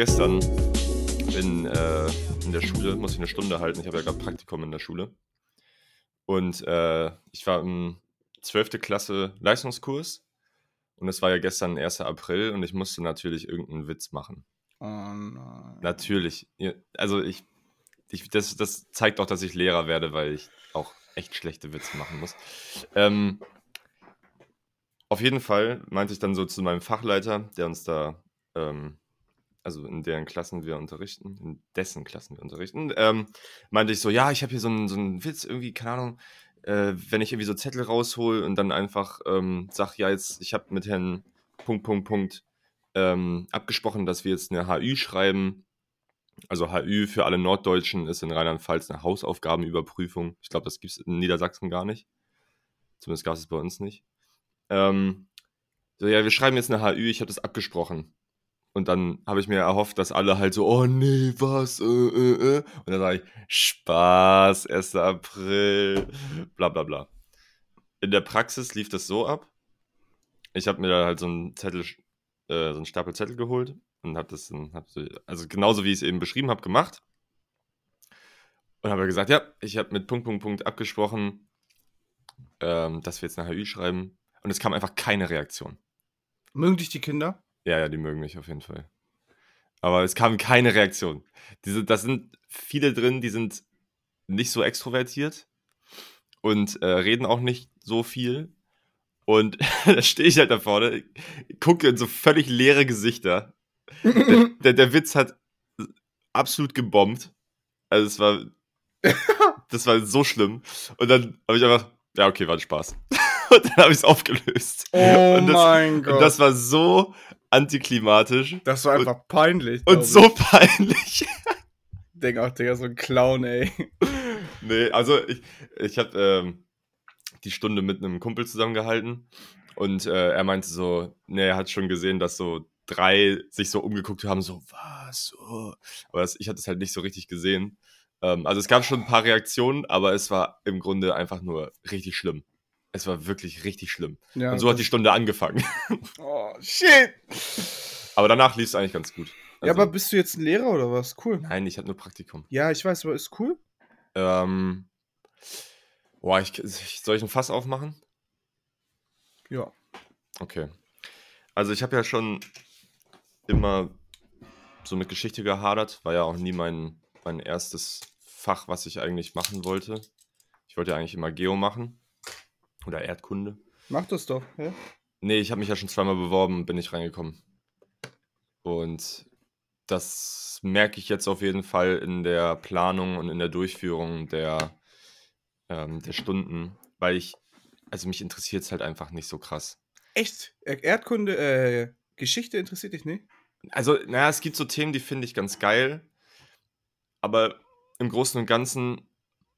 gestern in, äh, in der Schule, muss ich eine Stunde halten. Ich habe ja gerade Praktikum in der Schule. Und äh, ich war im 12. Klasse Leistungskurs. Und es war ja gestern 1. April und ich musste natürlich irgendeinen Witz machen. Oh nein. Natürlich. Also ich, ich das, das zeigt auch, dass ich Lehrer werde, weil ich auch echt schlechte Witze machen muss. Ähm, auf jeden Fall meinte ich dann so zu meinem Fachleiter, der uns da, ähm, also in deren Klassen wir unterrichten, in dessen Klassen wir unterrichten, ähm, meinte ich so, ja, ich habe hier so einen, so einen Witz, irgendwie, keine Ahnung, äh, wenn ich irgendwie so Zettel raushol und dann einfach ähm, sag, ja, jetzt, ich habe mit Herrn Punkt, Punkt, Punkt ähm, abgesprochen, dass wir jetzt eine HÜ schreiben. Also HÜ für alle Norddeutschen ist in Rheinland-Pfalz eine Hausaufgabenüberprüfung. Ich glaube, das gibt es in Niedersachsen gar nicht. Zumindest gab es bei uns nicht. Ähm, so, ja, wir schreiben jetzt eine HÜ, ich habe das abgesprochen. Und dann habe ich mir erhofft, dass alle halt so, oh nee, was, äh, äh, äh. Und dann sage ich, Spaß, 1. April, bla bla bla. In der Praxis lief das so ab. Ich habe mir da halt so einen Zettel, äh, so einen Stapel Zettel geholt und habe das, dann, hab so, also genauso wie ich es eben beschrieben habe, gemacht. Und habe gesagt, ja, ich habe mit Punkt, Punkt, Punkt abgesprochen, ähm, dass wir jetzt eine HÜ schreiben. Und es kam einfach keine Reaktion. Mögen dich die Kinder? Ja, ja, die mögen mich auf jeden Fall. Aber es kam keine Reaktion. Diese, das sind viele drin, die sind nicht so extrovertiert und äh, reden auch nicht so viel. Und da stehe ich halt da vorne, gucke in so völlig leere Gesichter. Der, der, der Witz hat absolut gebombt. Also es war, das war so schlimm. Und dann habe ich einfach, ja okay, war ein Spaß. Und dann habe ich es aufgelöst. Oh das, mein Gott. Und das war so antiklimatisch Das war einfach peinlich. und so Ich peinlich. denk auch, Digga, so ein Clown, ey. nee, also ich, ich habe ähm, die Stunde mit einem Kumpel zusammengehalten und äh, er meinte so, nee, er hat schon gesehen, dass so drei sich so umgeguckt haben, so, was, so. Aber das, ich hatte es halt nicht so richtig gesehen. Ähm, also es gab schon ein paar Reaktionen, aber es war im Grunde einfach nur richtig schlimm. Es war wirklich richtig schlimm. Ja, und so hat die Stunde angefangen. Oh, shit. aber danach lief es eigentlich ganz gut. ja, Also, aber bist du jetzt ein Lehrer oder was? Cool. Nein, ich hatte nur Praktikum. Ja, ich weiß, aber ist cool. Ähm, boah, ich, soll ich ein Fass aufmachen? Ja. Okay. Also ich habe ja schon immer so mit Geschichte gehadert, war ja auch nie mein, mein erstes Fach, was ich eigentlich machen wollte. Ich wollte ja eigentlich immer Geo machen oder Erdkunde. Mach das doch. Hä? Nee, ich habe mich ja schon zweimal beworben und bin nicht reingekommen. Und das merke ich jetzt auf jeden Fall in der Planung und in der Durchführung der, ähm, der Stunden, weil ich, also mich interessiert es halt einfach nicht so krass. Echt? Er- Erdkunde, äh, Geschichte interessiert dich nicht? Also, naja, es gibt so Themen, die finde ich ganz geil, aber im Großen und Ganzen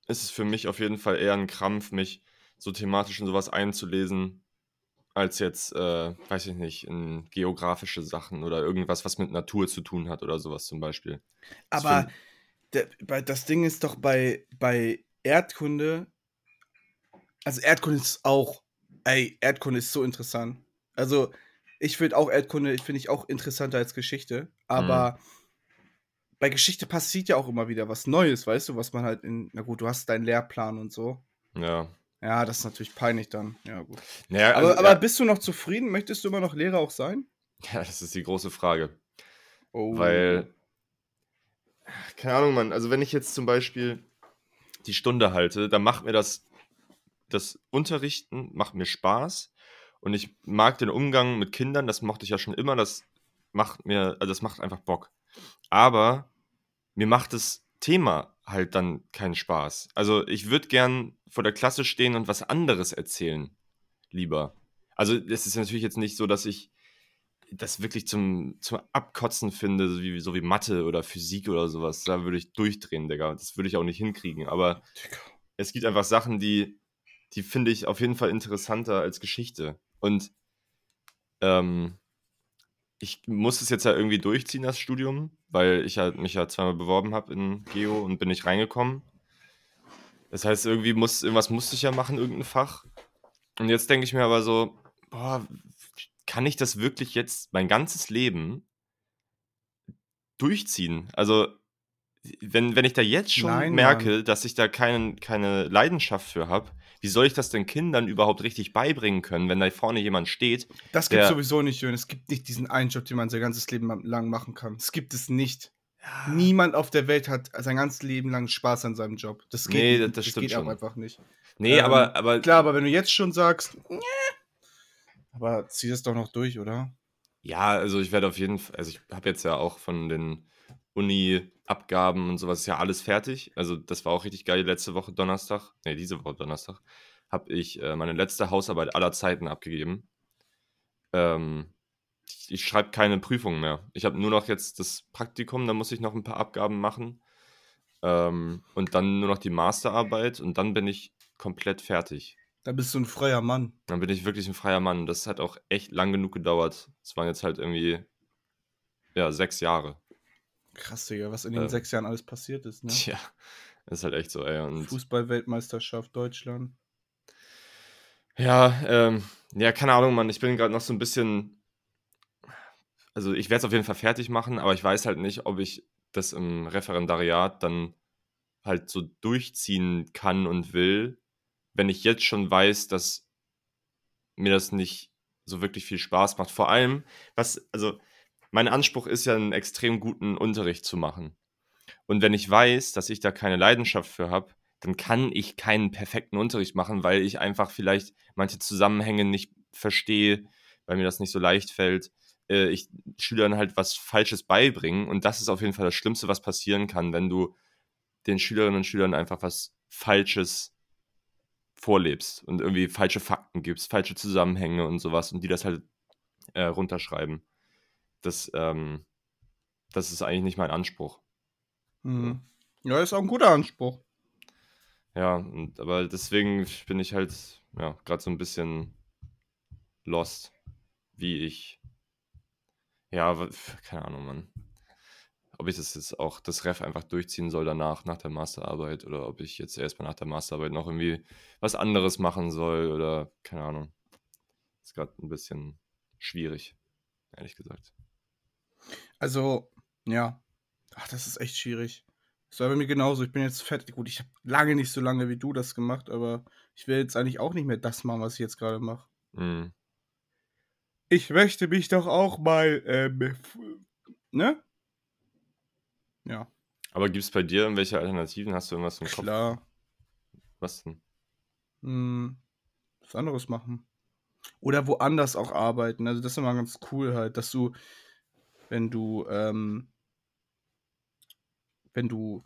ist es für mich auf jeden Fall eher ein Krampf, mich so thematisch in sowas einzulesen, als jetzt, äh, weiß ich nicht, in geografische Sachen oder irgendwas, was mit Natur zu tun hat oder sowas zum Beispiel. Das Aber das Ding ist doch bei, bei Erdkunde. Also Erdkunde ist auch. Ey, Erdkunde ist so interessant. Also, ich finde auch Erdkunde, ich finde ich auch interessanter als Geschichte. Aber bei Geschichte passiert ja auch immer wieder was Neues, weißt du, was man halt in. Na gut, du hast deinen Lehrplan und so. Ja. Ja, das ist natürlich peinlich dann. Ja, gut. Naja, Aber, also, aber ja, bist du noch zufrieden? Möchtest du immer noch Lehrer auch sein? ja, das ist die große Frage. Oh. Weil, keine Ahnung, Mann, also wenn ich jetzt zum Beispiel die Stunde halte, dann macht mir das, das Unterrichten macht mir Spaß und ich mag den Umgang mit Kindern, das mochte ich ja schon immer, das macht mir, also das macht einfach Bock. Aber mir macht das Thema halt dann keinen Spaß. Also ich würde gern vor der Klasse stehen und was anderes erzählen, lieber. Also es ist natürlich jetzt nicht so, dass ich das wirklich zum, zum Abkotzen finde, so wie, so wie Mathe oder Physik oder sowas. Da würde ich durchdrehen, Digga. Das würde ich auch nicht hinkriegen. Aber es gibt einfach Sachen, die, die finde ich auf jeden Fall interessanter als Geschichte. Und ähm, ich muss es jetzt ja irgendwie durchziehen, das Studium, weil ich halt mich ja zweimal beworben habe in Geo und bin nicht reingekommen. Das heißt, irgendwie muss, irgendwas musste ich ja machen, irgendein Fach. Und jetzt denke ich mir aber so, boah, kann ich das wirklich jetzt mein ganzes Leben durchziehen. Also, wenn, wenn ich da jetzt schon Nein, merke, Mann. dass ich da keinen, keine Leidenschaft für habe, wie soll ich das den Kindern überhaupt richtig beibringen können, wenn da vorne jemand steht? Das gibt Der- sowieso nicht, Jürgen. Es gibt nicht diesen einen Job, den man sein ganzes Leben lang machen kann. Es gibt es nicht. Ja, Niemand auf der Welt hat sein ganzes Leben lang Spaß an seinem Job. Das geht, Nee, nicht. das stimmt geht schon. einfach nicht. nee, ähm, aber, aber Klar, aber wenn du jetzt schon sagst, "Nee", aber zieh das doch noch durch, oder? Ja, also ich werde auf jeden Fall, also ich habe jetzt ja auch von den Uni-Abgaben und sowas ist ja alles fertig. Also das war auch richtig geil. Letzte Woche Donnerstag, nee, diese Woche Donnerstag, habe ich äh, meine letzte Hausarbeit aller Zeiten abgegeben. Ähm, ich ich schreibe keine Prüfungen mehr. Ich habe nur noch jetzt das Praktikum, da muss ich noch ein paar Abgaben machen. Ähm, und dann nur noch die Masterarbeit und dann bin ich komplett fertig. Da bist du ein freier Mann. Dann bin ich wirklich ein freier Mann. Das hat auch echt lang genug gedauert. Es waren jetzt halt irgendwie, ja, sechs Jahre. Krass, Digga, was in den Ähm. sechs Jahren alles passiert ist, ne? Tja, ist halt echt so, ey. Und Fußball-Weltmeisterschaft Deutschland. ja, ähm, ja, keine Ahnung, Mann. Ich bin gerade noch so ein bisschen. Also, ich werde es auf jeden Fall fertig machen, aber ich weiß halt nicht, ob ich das im Referendariat dann halt so durchziehen kann und will, wenn ich jetzt schon weiß, dass mir das nicht so wirklich viel Spaß macht. Vor allem, was, also, mein Anspruch ist ja, einen extrem guten Unterricht zu machen. Und wenn ich weiß, dass ich da keine Leidenschaft für habe, dann kann ich keinen perfekten Unterricht machen, weil ich einfach vielleicht manche Zusammenhänge nicht verstehe, weil mir das nicht so leicht fällt. Äh, ich Schülern halt was Falsches beibringen. Und das ist auf jeden Fall das Schlimmste, was passieren kann, wenn du den Schülerinnen und Schülern einfach was Falsches vorlebst und irgendwie falsche Fakten gibst, falsche Zusammenhänge und sowas und die das halt äh, runterschreiben. Das, ähm, das ist eigentlich nicht mein Anspruch. Mhm. Ja, ist auch ein guter Anspruch. Ja, und, aber deswegen bin ich halt, ja, gerade so ein bisschen lost, wie ich, ja, keine Ahnung, Mann. Ob ich das jetzt auch, das Ref einfach durchziehen soll danach, nach der Masterarbeit, oder ob ich jetzt erstmal nach der Masterarbeit noch irgendwie was anderes machen soll, oder keine Ahnung. Ist gerade ein bisschen schwierig, ehrlich gesagt. Also, ja. Ach, das ist echt schwierig. Das war bei mir genauso. Ich bin jetzt fett. Gut, ich habe lange nicht so lange wie du das gemacht, aber ich will jetzt eigentlich auch nicht mehr das machen, was ich jetzt gerade mache. Mhm. Ich möchte mich doch auch mal, ähm, ne? Ja, Aber gibt es bei dir irgendwelche Alternativen? Hast du irgendwas im Kopf? klar. Was denn? Hm, was anderes machen. Oder woanders auch arbeiten. Also das ist immer ganz cool halt, dass du, wenn du, ähm, wenn du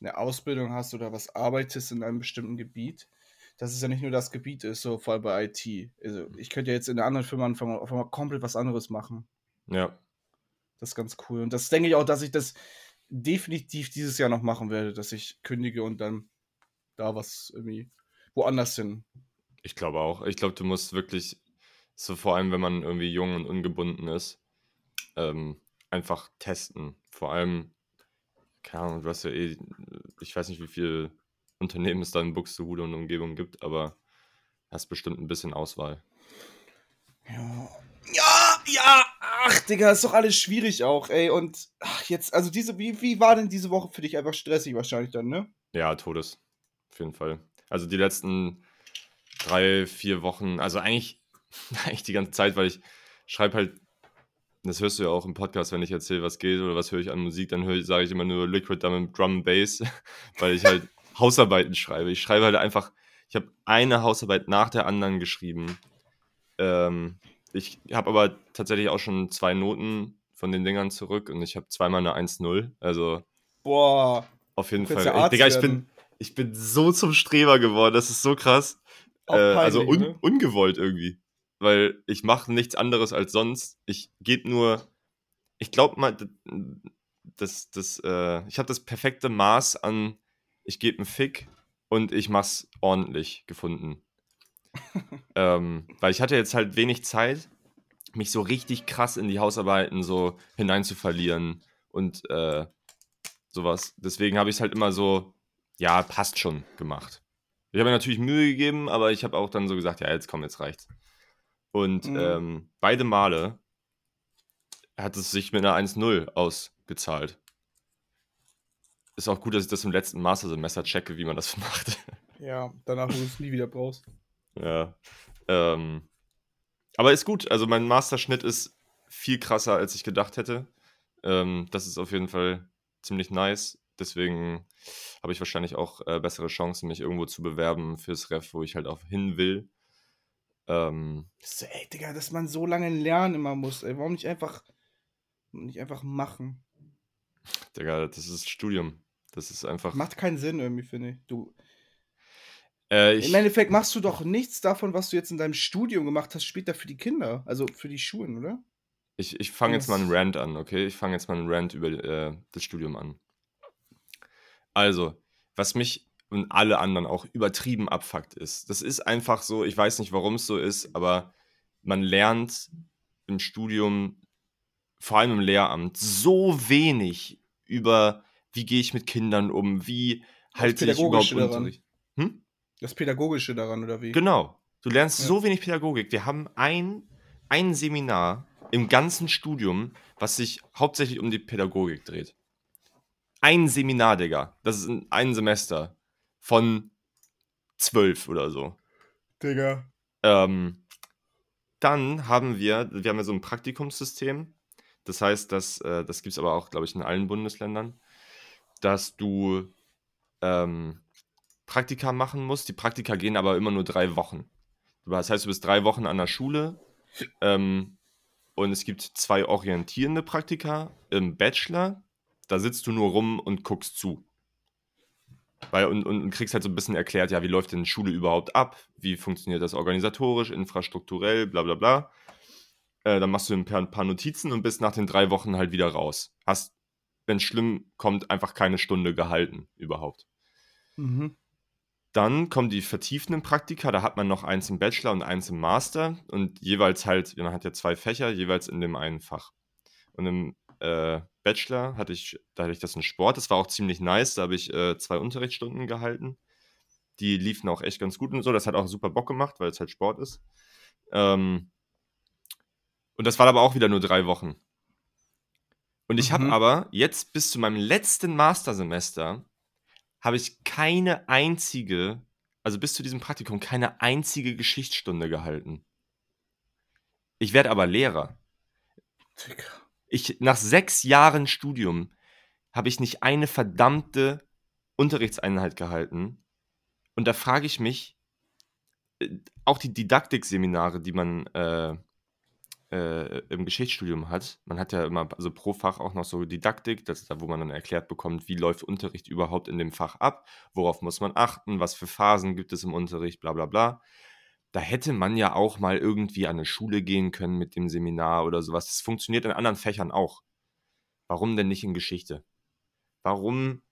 eine Ausbildung hast oder was arbeitest in einem bestimmten Gebiet, dass es ja nicht nur das Gebiet ist, so vor allem bei IT. Also ich könnte ja jetzt in einer anderen Firma anfangen und auf einmal komplett was anderes machen. Ja, Das ist ganz cool. Und das denke ich auch, dass ich das definitiv dieses Jahr noch machen werde, dass ich kündige und dann da was irgendwie woanders hin. Ich glaube auch. Ich glaube, du musst wirklich, so vor allem, wenn man irgendwie jung und ungebunden ist, ähm, einfach testen. Vor allem, keine Ahnung, du hast ja eh, ich weiß nicht, wie viele Unternehmen es da in Buxtehude und Umgebung gibt, aber hast bestimmt ein bisschen Auswahl. Ja. Ja, ja, ach, Digga, ist doch alles schwierig auch, ey. Und ach, jetzt, also diese, wie, wie war denn diese Woche für dich? Einfach stressig wahrscheinlich dann, ne? Ja, Todes. Auf jeden Fall. Also die letzten drei, vier Wochen, also eigentlich, eigentlich die ganze Zeit, weil ich schreibe halt, das hörst du ja auch im Podcast, wenn ich erzähle, was geht oder was höre ich an Musik, dann höre ich, sage ich immer nur Liquid Drum, Drum and Bass, weil ich halt Hausarbeiten schreibe. Ich schreibe halt einfach, ich habe eine Hausarbeit nach der anderen geschrieben. Ähm, ich habe aber tatsächlich auch schon zwei Noten von den Dingern zurück und ich habe zweimal eine 1-0. Also Boah, auf jeden Fall. Ich, Digga, ich bin, ich bin so zum Streber geworden, das ist so krass. Äh, also peinlich, un ne? ungewollt irgendwie. Weil ich mache nichts anderes als sonst. Ich gebe nur, ich glaube mal, das, das, äh, ich habe das perfekte Maß an, ich gebe einen Fick und ich mach's ordentlich gefunden. ähm, weil ich hatte jetzt halt wenig Zeit, mich so richtig krass in die Hausarbeiten so hineinzuverlieren und äh, sowas. Deswegen habe ich es halt immer so, ja, passt schon gemacht. Ich habe mir natürlich Mühe gegeben, aber ich habe auch dann so gesagt, ja, jetzt komm, jetzt reicht's. Und Mhm. ähm, beide Male hat es sich mit einer 1-0 aus, bezahlt. Ist auch gut, dass ich das im letzten Mastersemester checke, wie man das macht. Ja, danach, wo du es nie wieder brauchst. Ja. Ähm, aber ist gut. Also mein Masterschnitt ist viel krasser, als ich gedacht hätte. Ähm, das ist auf jeden Fall ziemlich nice. Deswegen habe ich wahrscheinlich auch äh, bessere Chancen, mich irgendwo zu bewerben fürs Ref, wo ich halt auch hin will. Ähm, So, ey, Digga, dass man so lange lernen immer muss, ey. Warum nicht einfach, nicht einfach machen? Digga, das ist Studium. Das ist einfach. Macht keinen Sinn irgendwie, finde ich. Du, Äh, ich, Im Endeffekt machst du doch nichts davon, was du jetzt in deinem Studium gemacht hast, später für die Kinder. Also für die Schulen, oder? Ich, ich fange jetzt mal einen? Rant an, okay? Ich fange jetzt mal einen Rant über äh, das Studium an. Also, was mich und alle anderen auch übertrieben abfuckt ist, das ist einfach so, ich weiß nicht, warum es so ist, aber man lernt im Studium, vor allem im Lehramt, so wenig über, wie gehe ich mit Kindern um, wie halte ich überhaupt daran. Unterricht. Hm? Das Pädagogische daran, oder wie? Genau. Du lernst Ja. so wenig Pädagogik. Wir haben ein, ein Seminar im ganzen Studium, was sich hauptsächlich um die Pädagogik dreht. Ein Seminar, Digga. Das ist in ein Semester von zwölf oder so. Digga. Ähm, dann haben wir, wir haben ja so ein Praktikumssystem. Das heißt, dass, äh, das gibt es aber auch, glaube ich, in allen Bundesländern, dass du ähm, Praktika machen musst. Die Praktika gehen aber immer nur drei Wochen. Das heißt, du bist drei Wochen an der Schule ähm, und es gibt zwei orientierende Praktika im Bachelor. Da sitzt du nur rum und guckst zu. Weil, und, und kriegst halt so ein bisschen erklärt, ja, wie läuft denn Schule überhaupt ab? Wie funktioniert das organisatorisch, infrastrukturell, bla bla bla. Äh, dann machst du ein paar, ein paar Notizen und bist nach den drei Wochen halt wieder raus. Hast, wenn es schlimm kommt, einfach keine Stunde gehalten überhaupt. Mhm. Dann kommen die vertiefenden Praktika, da hat man noch eins im Bachelor und eins im Master und jeweils halt, man hat ja zwei Fächer, jeweils in dem einen Fach. Und im äh, Bachelor hatte ich, da hatte ich das in Sport, das war auch ziemlich nice, da habe ich äh, zwei Unterrichtsstunden gehalten. Die liefen auch echt ganz gut und so, das hat auch super Bock gemacht, weil es halt Sport ist. Ähm, und das war aber auch wieder nur drei Wochen. Und ich habe Mhm. aber jetzt bis zu meinem letzten Mastersemester habe ich keine einzige, also bis zu diesem Praktikum, keine einzige Geschichtsstunde gehalten. Ich werde aber Lehrer. Digga. Ich, nach sechs Jahren Studium habe ich nicht eine verdammte Unterrichtseinheit gehalten. Und da frage ich mich, äh, auch die Didaktikseminare, die man äh, äh, im Geschichtsstudium hat, man hat ja immer, also pro Fach auch noch so Didaktik, das ist da, wo man dann erklärt bekommt, wie läuft Unterricht überhaupt in dem Fach ab, worauf muss man achten, was für Phasen gibt es im Unterricht, bla bla bla. Da hätte man ja auch mal irgendwie an eine Schule gehen können mit dem Seminar oder sowas. Das funktioniert in anderen Fächern auch. Warum denn nicht in Geschichte? Warum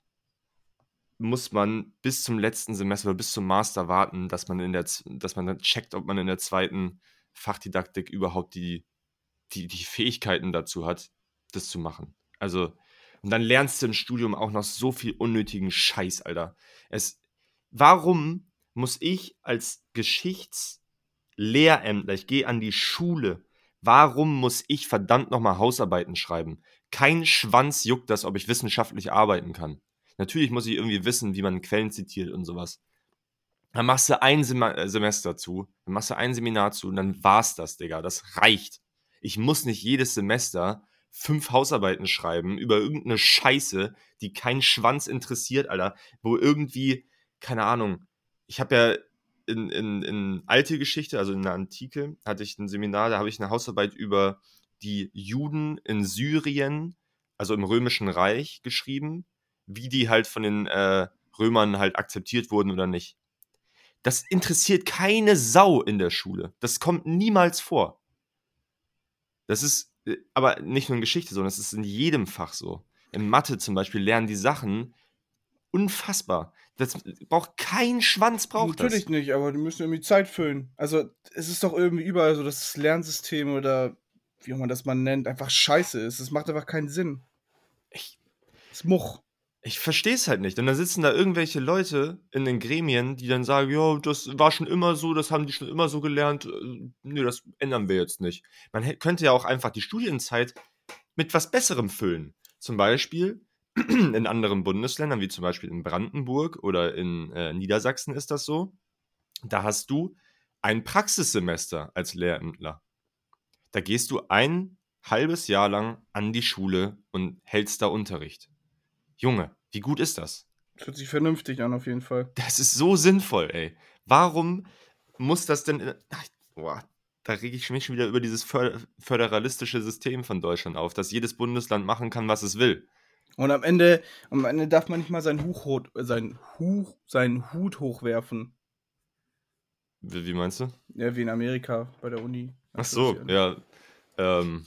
muss man bis zum letzten Semester oder bis zum Master warten, dass man in der, dass man dann checkt, ob man in der zweiten Fachdidaktik überhaupt die, die, die Fähigkeiten dazu hat, das zu machen. Also, und dann lernst du im Studium auch noch so viel unnötigen Scheiß, Alter. Es, warum muss ich als Geschichtslehrämtler, ich gehe an die Schule, warum muss ich verdammt nochmal Hausarbeiten schreiben? Kein Schwanz juckt das, ob ich wissenschaftlich arbeiten kann. Natürlich muss ich irgendwie wissen, wie man Quellen zitiert und sowas. Dann machst du ein Sem äh, Semester zu, dann machst du ein Seminar zu und dann war's das, Digga. Das reicht. Ich muss nicht jedes Semester fünf Hausarbeiten schreiben über irgendeine Scheiße, die keinen Schwanz interessiert, Alter. Wo irgendwie, keine Ahnung, ich habe ja in, in, in alte Geschichte, also in der Antike, hatte ich ein Seminar, da habe ich eine Hausarbeit über die Juden in Syrien, also im Römischen Reich, geschrieben, wie die halt von den äh, Römern halt akzeptiert wurden oder nicht. Das interessiert keine Sau in der Schule. Das kommt niemals vor. Das ist äh, aber nicht nur in Geschichte so, das ist in jedem Fach so. In Mathe zum Beispiel lernen die Sachen unfassbar. Das braucht kein Schwanz braucht Natürlich das. nicht, aber die müssen irgendwie Zeit füllen. Also, es ist doch irgendwie überall so, dass das Lernsystem oder wie auch man das mal nennt, einfach scheiße ist. Es macht einfach keinen Sinn. Ich, Es ist Much. ich verstehe es halt nicht. Und dann sitzen da irgendwelche Leute in den Gremien, die dann sagen, ja, das war schon immer so, das haben die schon immer so gelernt. Äh, Nee, das ändern wir jetzt nicht. Man könnte ja auch einfach die Studienzeit mit was Besserem füllen. zum Beispiel in anderen Bundesländern, wie zum Beispiel in Brandenburg oder in äh, Niedersachsen ist das so, da hast du ein Praxissemester als Lehrämtler. Da gehst du ein halbes Jahr lang an die Schule und hältst da Unterricht. Junge, wie gut ist das? Das hört sich vernünftig an, auf jeden Fall. Das ist so sinnvoll, ey. Warum muss das denn. Ach, boah, da rege ich mich schon wieder über dieses föderalistische System von Deutschland auf, dass jedes Bundesland machen kann, was es will. Und am Ende, am Ende darf man nicht mal seinen, Huch, seinen, Huch, seinen Hut hochwerfen. Wie, wie, meinst du? Ja, wie in Amerika bei der Uni. Ach so, ja. Ähm,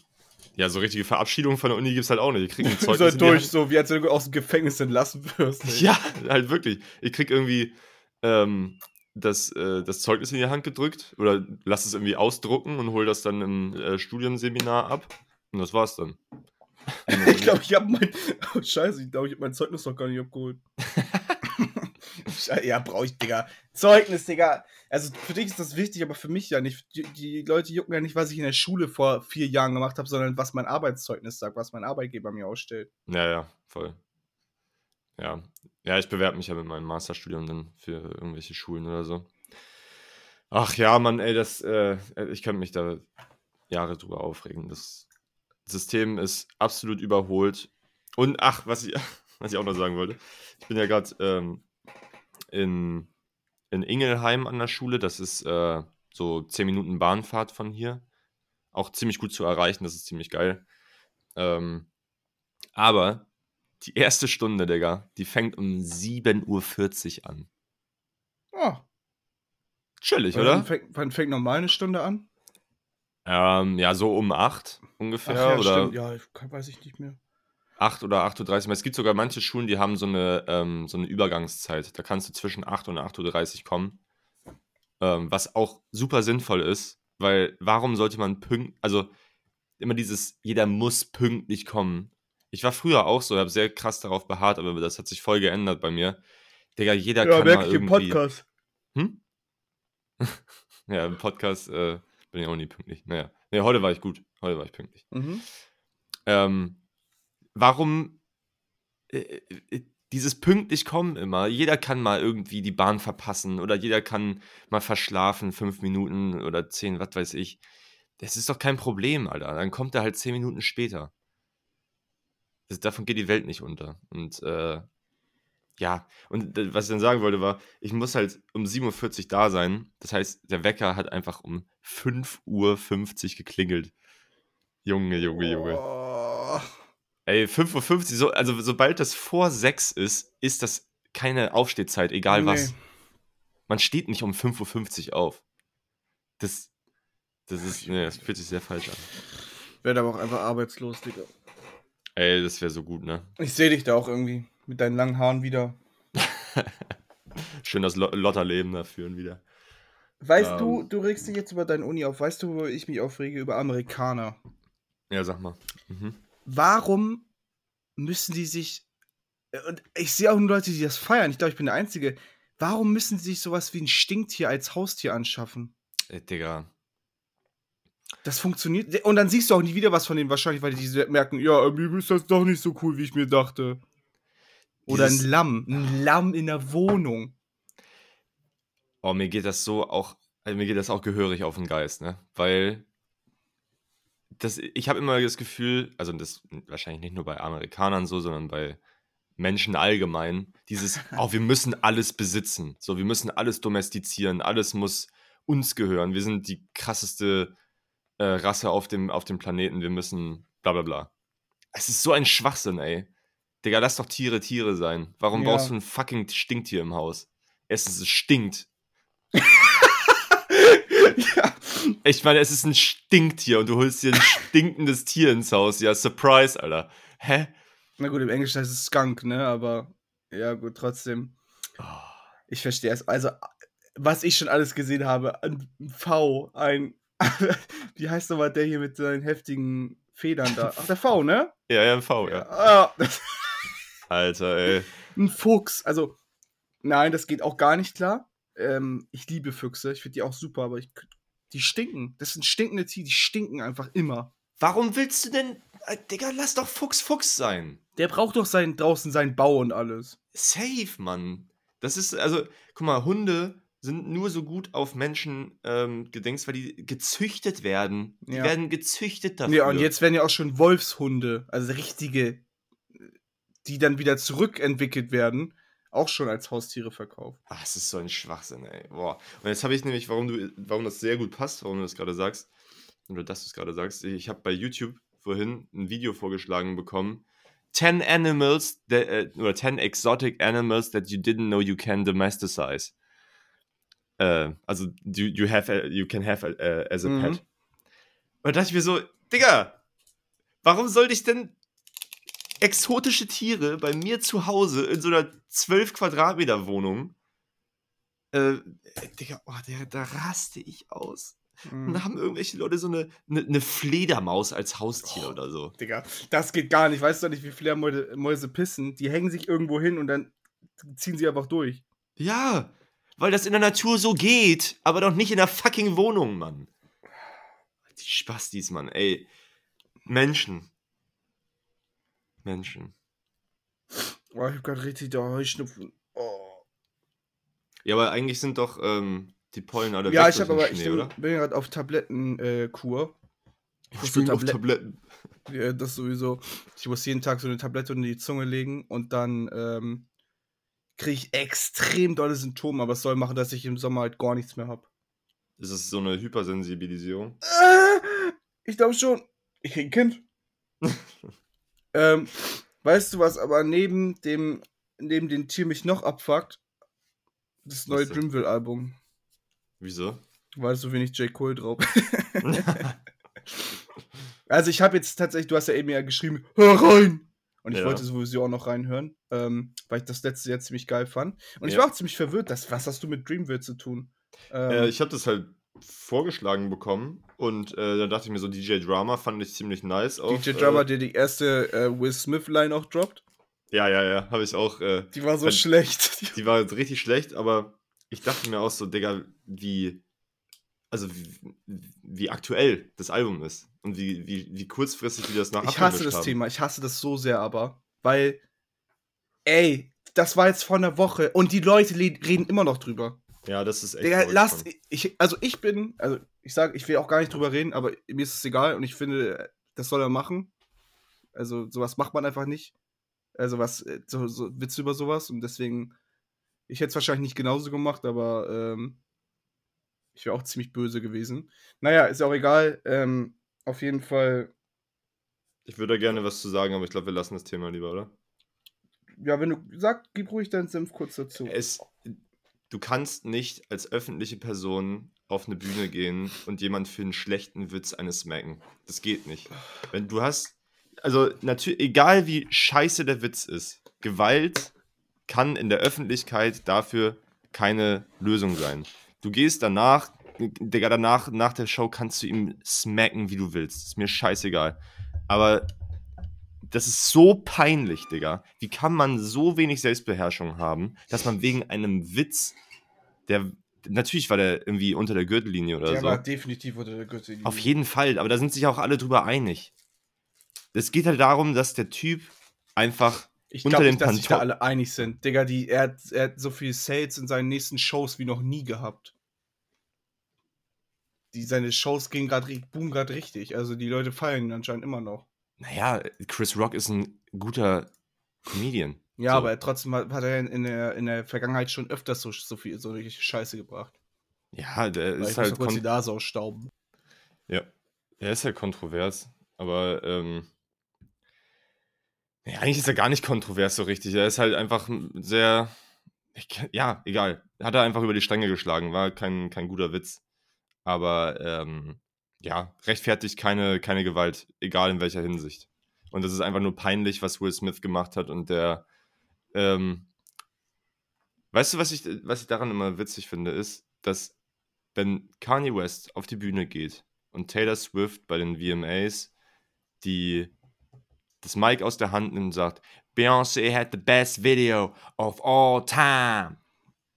ja, so richtige Verabschiedung von der Uni gibt es halt auch nicht. Ich krieg ein Zeugnis. so durch, so wie als du aus dem Gefängnis entlassen wirst. Ey. Ja, halt wirklich. Ich krieg irgendwie ähm, das, äh, das Zeugnis in die Hand gedrückt oder lass es irgendwie ausdrucken und hol das dann im äh, Studienseminar ab. Und das war's dann. Ich glaube, ich habe mein. Oh, scheiße, ich glaube, ich habe mein Zeugnis noch gar nicht abgeholt. ja, brauche ich, Digga. Zeugnis, Digga. Also für dich ist das wichtig, aber für mich ja nicht. Die, die Leute jucken ja nicht, was ich in der Schule vor vier Jahren gemacht habe, sondern was mein Arbeitszeugnis sagt, was mein Arbeitgeber mir ausstellt. Ja, ja, voll. Ja. Ja, ich bewerbe mich ja mit meinem Masterstudium dann für irgendwelche Schulen oder so. Ach ja, Mann, ey, das, äh, ich könnte mich da Jahre drüber aufregen. Das System ist absolut überholt. Und ach, was ich, was ich auch noch sagen wollte, ich bin ja gerade ähm, in, in Ingelheim an der Schule. Das ist äh, so 10 Minuten Bahnfahrt von hier. Auch ziemlich gut zu erreichen, das ist ziemlich geil. Ähm, aber die erste Stunde, Digga, die fängt um 7.40 Uhr an. Oh. Chillig, oder? Wann fängt, wann fängt normal eine Stunde an? Ähm, ja, so um 8 ungefähr. Ach, ja, oder stimmt. Ja, weiß ich nicht mehr. 8 oder 8.30 Uhr. Es gibt sogar manche Schulen, die haben so eine, ähm, so eine Übergangszeit. Da kannst du zwischen 8 und 8.30 Uhr kommen. Ähm, was auch super sinnvoll ist, weil warum sollte man pünktlich, also immer dieses, jeder muss pünktlich kommen. Ich war früher auch so, ich habe sehr krass darauf beharrt, aber das hat sich voll geändert bei mir. Digga, jeder ja, kann mal irgendwie... im Podcast. Hm? ja, im Podcast äh, bin ich auch nie pünktlich. Naja. Nee, heute war ich gut. Heute war ich pünktlich. Mhm. Ähm, warum äh, äh, äh, dieses pünktlich kommen immer? Jeder kann mal irgendwie die Bahn verpassen oder jeder kann mal verschlafen, fünf Minuten oder zehn, was weiß ich. Das ist doch kein Problem, Alter. Dann kommt er halt zehn Minuten später. Das, davon geht die Welt nicht unter. Und äh, ja, und was ich dann sagen wollte war, ich muss halt um 7.40 Uhr da sein. Das heißt, der Wecker hat einfach um 5.50 Uhr geklingelt. Junge, Junge, Junge. Oh. Ey, 5.50 Uhr, so, also sobald das vor 6 ist, ist das keine Aufstehzeit, egal nee. was. Man steht nicht um 5.50 Uhr auf. Das, das ist, nee, das fühlt sich sehr falsch an. Werde aber auch einfach arbeitslos, Digga. Ey, das wäre so gut, ne? Ich sehe dich da auch irgendwie mit deinen langen Haaren wieder. Schön das Lotterleben da führen wieder. Weißt ähm, du, du regst dich jetzt über deine Uni auf. Weißt du, wo ich mich aufrege? Über Amerikaner. Ja, sag mal. Mhm warum müssen die sich. Äh, und ich sehe auch nur Leute, die das feiern. Ich glaube, ich bin der Einzige. Warum müssen sie sich sowas wie ein Stinktier als Haustier anschaffen? Äh, Digga. Das funktioniert. Und dann siehst du auch nie wieder was von denen wahrscheinlich, weil die merken, ja, irgendwie ist das doch nicht so cool, wie ich mir dachte. Oder ein Lamm. Ein Lamm in der Wohnung. Oh, mir geht das so auch, also mir geht das auch gehörig auf den Geist, ne? Weil das, ich habe immer das Gefühl, also das wahrscheinlich nicht nur bei Amerikanern so, sondern bei Menschen allgemein, dieses, oh, wir müssen alles besitzen. So, wir müssen alles domestizieren, alles muss uns gehören. Wir sind die krasseste äh, Rasse auf dem, auf dem Planeten, wir müssen bla bla bla. Es ist so ein Schwachsinn, ey. Digga, lass doch Tiere Tiere sein. Warum ja. baust du ein fucking Stinktier im Haus? Erstens, es stinkt. ja. Ich meine, es ist ein Stinktier und du holst dir ein stinkendes Tier ins Haus. Ja, Surprise, Alter. Hä? Na gut, im Englischen heißt es Skunk, ne? Aber ja, gut, trotzdem. Oh. Ich verstehe es. Also, was ich schon alles gesehen habe, ein V, ein. Wie heißt nochmal der hier mit seinen heftigen Federn da? Ach, der V, ne? Ja, ja, ein V, ja. ja. Alter, ey. Ein Fuchs. Also, nein, das geht auch gar nicht klar. Ähm, ich liebe Füchse, ich finde die auch super, aber ich die stinken. Das sind stinkende Tiere, die stinken einfach immer. Warum willst du denn Äh, Digga, lass doch Fuchs Fuchs sein. Der braucht doch sein, draußen seinen Bau und alles. Safe, Mann. Das ist, also, guck mal, Hunde sind nur so gut auf Menschen ähm, gedenkst, weil die gezüchtet werden. Die Ja. werden gezüchtet dafür. Ja, und jetzt werden ja auch schon Wolfshunde, also richtige, die dann wieder zurückentwickelt werden, auch schon als Haustiere verkauft. Ach, es ist so ein Schwachsinn, ey. Boah. Und jetzt habe ich nämlich, warum du, warum das sehr gut passt, warum du das gerade sagst, oder dass du es gerade sagst, ich habe bei YouTube vorhin ein Video vorgeschlagen bekommen. 10 Animals, that, äh, oder 10 exotic animals that you didn't know you can domesticize. Äh, also, you, you, have, you can have a, as a Mhm. pet. Und da dachte ich mir so, Digga, warum sollte ich denn exotische Tiere bei mir zu Hause in so einer 12 Quadratmeter Wohnung. Äh, Digga, oh, der, da raste ich aus. Und Mhm. da haben irgendwelche Leute so eine, eine, eine Fledermaus als Haustier Oh. oder so. Digga, das geht gar nicht. Weißt du doch nicht, wie Fledermäuse Mäuse pissen? Die hängen sich irgendwo hin und dann ziehen sie einfach durch. Ja, weil das in der Natur so geht, aber doch nicht in der fucking Wohnung, Mann. Die Spastis, Mann, ey. Menschen. Menschen. Oh, ich hab grad richtig da Heuschnupfen. Oh. Ja, aber eigentlich sind doch ähm, die Pollen alle Ja, weg ich durch habe aber, ich Schnee, oder? bin gerade auf Tablettenkur. Äh. Ich bin so auf Tablet- Tabletten. Ja, das sowieso. Ich muss jeden Tag so eine Tablette unter die Zunge legen und dann ähm, kriege ich extrem dolle Symptome, aber es soll machen, dass ich im Sommer halt gar nichts mehr habe. Ist es so eine Hypersensibilisierung? Äh, ich glaube schon. Ich krieg ein Kind. ähm, weißt du was, aber neben dem, neben dem Tier mich noch abfuckt, das neue? Dreamville-Album. Wieso? Weil so wenig J. Cole drauf. Also ich habe jetzt tatsächlich, du hast ja eben ja geschrieben, hör rein! Und ich Ja. wollte sowieso auch noch reinhören, ähm, weil ich das letzte Jahr ziemlich geil fand. Und ich Ja. war auch ziemlich verwirrt, dass, was hast du mit Dreamville zu tun? Ähm, Äh, ich habe das halt vorgeschlagen bekommen und äh, dann dachte ich mir so, DJ Drama fand ich ziemlich nice. Auf, DJ Drummer, Äh, der die erste äh, Will Smith-Line auch droppt. ja, ja, ja, habe ich auch. Äh, Die war so Wenn- schlecht. die war richtig schlecht, aber ich dachte mir auch so, Digga, wie. Also wie, wie aktuell das Album ist und wie, wie, wie kurzfristig die das nach Ich hasse das haben. Thema, ich hasse das so sehr aber, weil, ey, das war jetzt vor einer Woche und die Leute le- reden immer noch drüber. Ja, das ist echt. Digga, lasst, ich, also ich bin, also ich sage, ich will auch gar nicht drüber reden, aber mir ist es egal und ich finde, das soll er machen. Also sowas macht man einfach nicht. Also was, äh, so, so Witze über sowas und deswegen, ich hätte es wahrscheinlich nicht genauso gemacht, aber ähm, ich wäre auch ziemlich böse gewesen. Naja, ist auch egal. Ähm, auf jeden Fall, Ich würde da gerne was zu sagen, aber ich glaube, wir lassen das Thema lieber, oder? ja, wenn du sag, gib ruhig deinen Senf kurz dazu. Es, du kannst nicht als öffentliche Person auf eine Bühne gehen und jemand für einen schlechten Witz eine smacken. Das geht nicht. Wenn du hast, also natürlich, egal wie scheiße der Witz ist, Gewalt kann in der Öffentlichkeit dafür keine Lösung sein. Du gehst danach, Digga, danach, nach der Show kannst du ihm smacken, wie du willst. Ist mir scheißegal. Aber das ist so peinlich, Digga. Wie kann man so wenig Selbstbeherrschung haben, dass man wegen einem Witz, der natürlich war der irgendwie unter der Gürtellinie oder Der so. war definitiv unter der Gürtellinie. Auf jeden Fall, aber da sind sich auch alle drüber einig. Es geht halt darum, dass der Typ einfach Ich unter glaube den nicht, dass sich da alle einig sind. Digga, die, er, hat, er hat so viel Sales in seinen nächsten Shows wie noch nie gehabt. Die, seine Shows gehen gerade boom gerade richtig. Also die Leute feiern ihn anscheinend immer noch. Naja, Chris Rock ist ein guter Comedian. Ja, So. aber trotzdem hat, hat er in der, in der Vergangenheit schon öfters so, so viel so eine Scheiße gebracht. Ja, der Weil ich ist muss halt, noch kurz die Nase ausstauben. ja, er ist halt kontrovers, aber ähm, ja, eigentlich ist er gar nicht kontrovers so richtig. Er ist halt einfach sehr, ich, ja, egal. Hat er einfach über die Stränge geschlagen, war kein, kein guter Witz. Aber ähm, ja, rechtfertigt keine, keine Gewalt, egal in welcher Hinsicht. Und das ist einfach nur peinlich, was Will Smith gemacht hat und der, ähm, weißt du, was ich, was ich daran immer witzig finde, ist, dass wenn Kanye West auf die Bühne geht und Taylor Swift bei den VMAs die das Mic aus der Hand nimmt und sagt, Beyoncé had the best video of all time.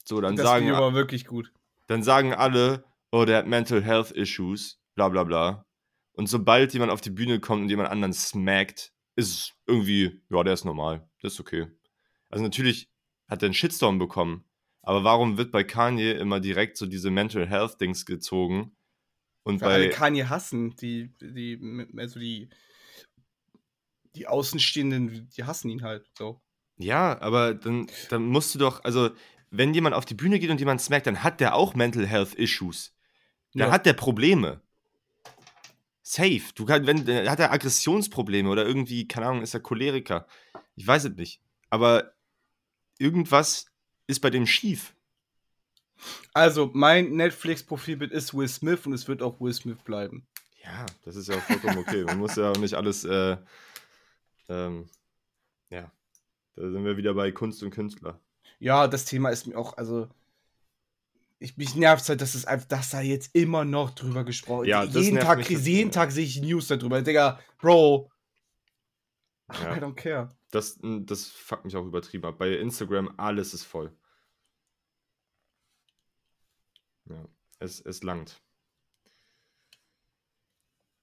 So, dann das sagen, Video war wirklich gut. dann sagen alle, oh, der hat mental health issues, bla bla bla. Und sobald jemand auf die Bühne kommt und jemand anderen smackt, ist es irgendwie, ja, der ist normal. Das ist okay. Also natürlich hat er einen Shitstorm bekommen. Aber warum wird bei Kanye immer direkt so diese Mental Health Dings gezogen? Und Weil alle bei. Kanye hassen, die, die, also die, die Außenstehenden, die hassen ihn halt so. Ja, aber dann, dann musst du doch, also, wenn jemand auf die Bühne geht und jemand smackt, dann hat der auch Mental Health Issues. Dann Ja. hat der Probleme. Safe. Du kann, wenn, dann hat er Aggressionsprobleme oder irgendwie, keine Ahnung, ist er Choleriker. Ich weiß es nicht. Aber irgendwas ist bei dem schief. Also, mein Netflix-Profilbild ist Will Smith und es wird auch Will Smith bleiben. Ja, das ist ja auch vollkommen okay. Man muss ja auch nicht alles, äh, ähm, ja, da sind wir wieder bei Kunst und Künstler. Ja, das Thema ist mir auch, also. Ich, mich nervt halt, dass es einfach, dass da jetzt immer noch drüber gesprochen Ja, das jeden Tag, jeden. Tag sehe ich News darüber. Digga, Bro. Ja. I don't care. Das, das fuckt mich auch übertrieben ab. Bei Instagram, alles ist voll. Ja, es, es langt.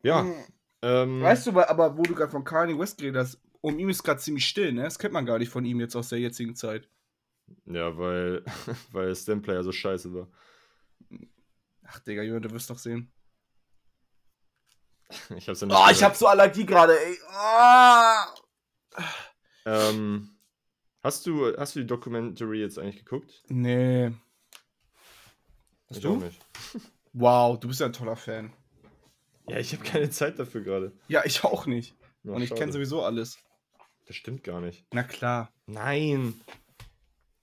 Ja, Hm. ähm, Weißt du, aber- aber wo du gerade von Kanye West geredet hast, um ihn ist gerade ziemlich still, ne? Das kennt man gar nicht von ihm jetzt aus der jetzigen Zeit. Ja, weil, weil Stemplayer so scheiße war. Ach, Digga, Junge, du wirst doch sehen. Ich hab's ja nicht Oh, ich gehört. hab so Allergie gerade, ey. Ah! Ähm, hast du, hast du die Documentary jetzt eigentlich geguckt? Nee. Hast Ich du? auch nicht. Wow, du bist ja ein toller Fan. Ja, ich habe keine Zeit dafür gerade. Ja, ich auch nicht. Na, Und ich kenne sowieso alles. Das stimmt gar nicht. Na klar. Nein.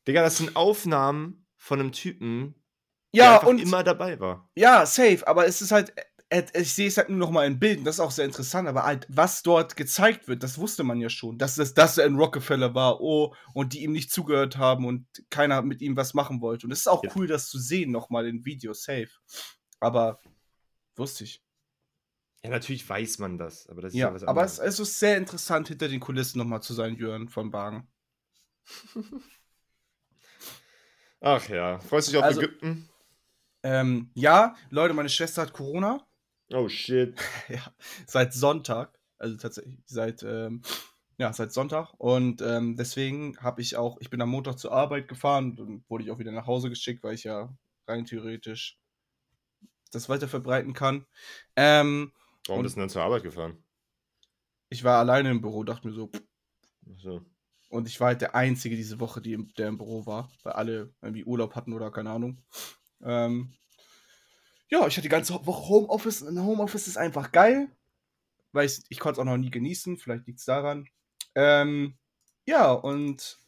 Digga, das sind Aufnahmen von einem Typen, der Ja, einfach und immer dabei war. ja, safe, aber es ist halt äh, ich sehe es halt nur noch mal in Bildern, das ist auch sehr interessant, aber halt, was dort gezeigt wird, das wusste man ja schon, dass das dass er in Rockefeller war, oh, und die ihm nicht zugehört haben und keiner mit ihm was machen wollte. Und es ist auch Ja. cool, das zu sehen noch mal in Video, safe. Aber wusste ich. Ja, natürlich weiß man das, aber das ist Ja, ja was aber es, anderes. es ist sehr interessant, hinter den Kulissen noch mal zu sein, Jörn von Wagen. Ach ja, freust du dich auf Also- Ägypten? Ähm, ja, Leute, meine Schwester hat Corona. Oh shit. ja, seit Sonntag, also tatsächlich seit, ähm, ja, seit Sonntag. Und ähm, deswegen habe ich auch, ich bin am Montag zur Arbeit gefahren, dann wurde ich auch wieder nach Hause geschickt, weil ich ja rein theoretisch das weiter verbreiten kann. Ähm, Warum bist du denn zur Arbeit gefahren? ich war alleine im Büro, dachte mir so, pff, Ach so. Und ich war halt der Einzige diese Woche, die im, der im Büro war, weil alle irgendwie Urlaub hatten oder keine Ahnung. Ähm, ja, ich hatte die ganze Woche Homeoffice und Homeoffice ist einfach geil, weil ich, ich konnte es auch noch nie genießen, vielleicht liegt es daran. Ähm, ja, und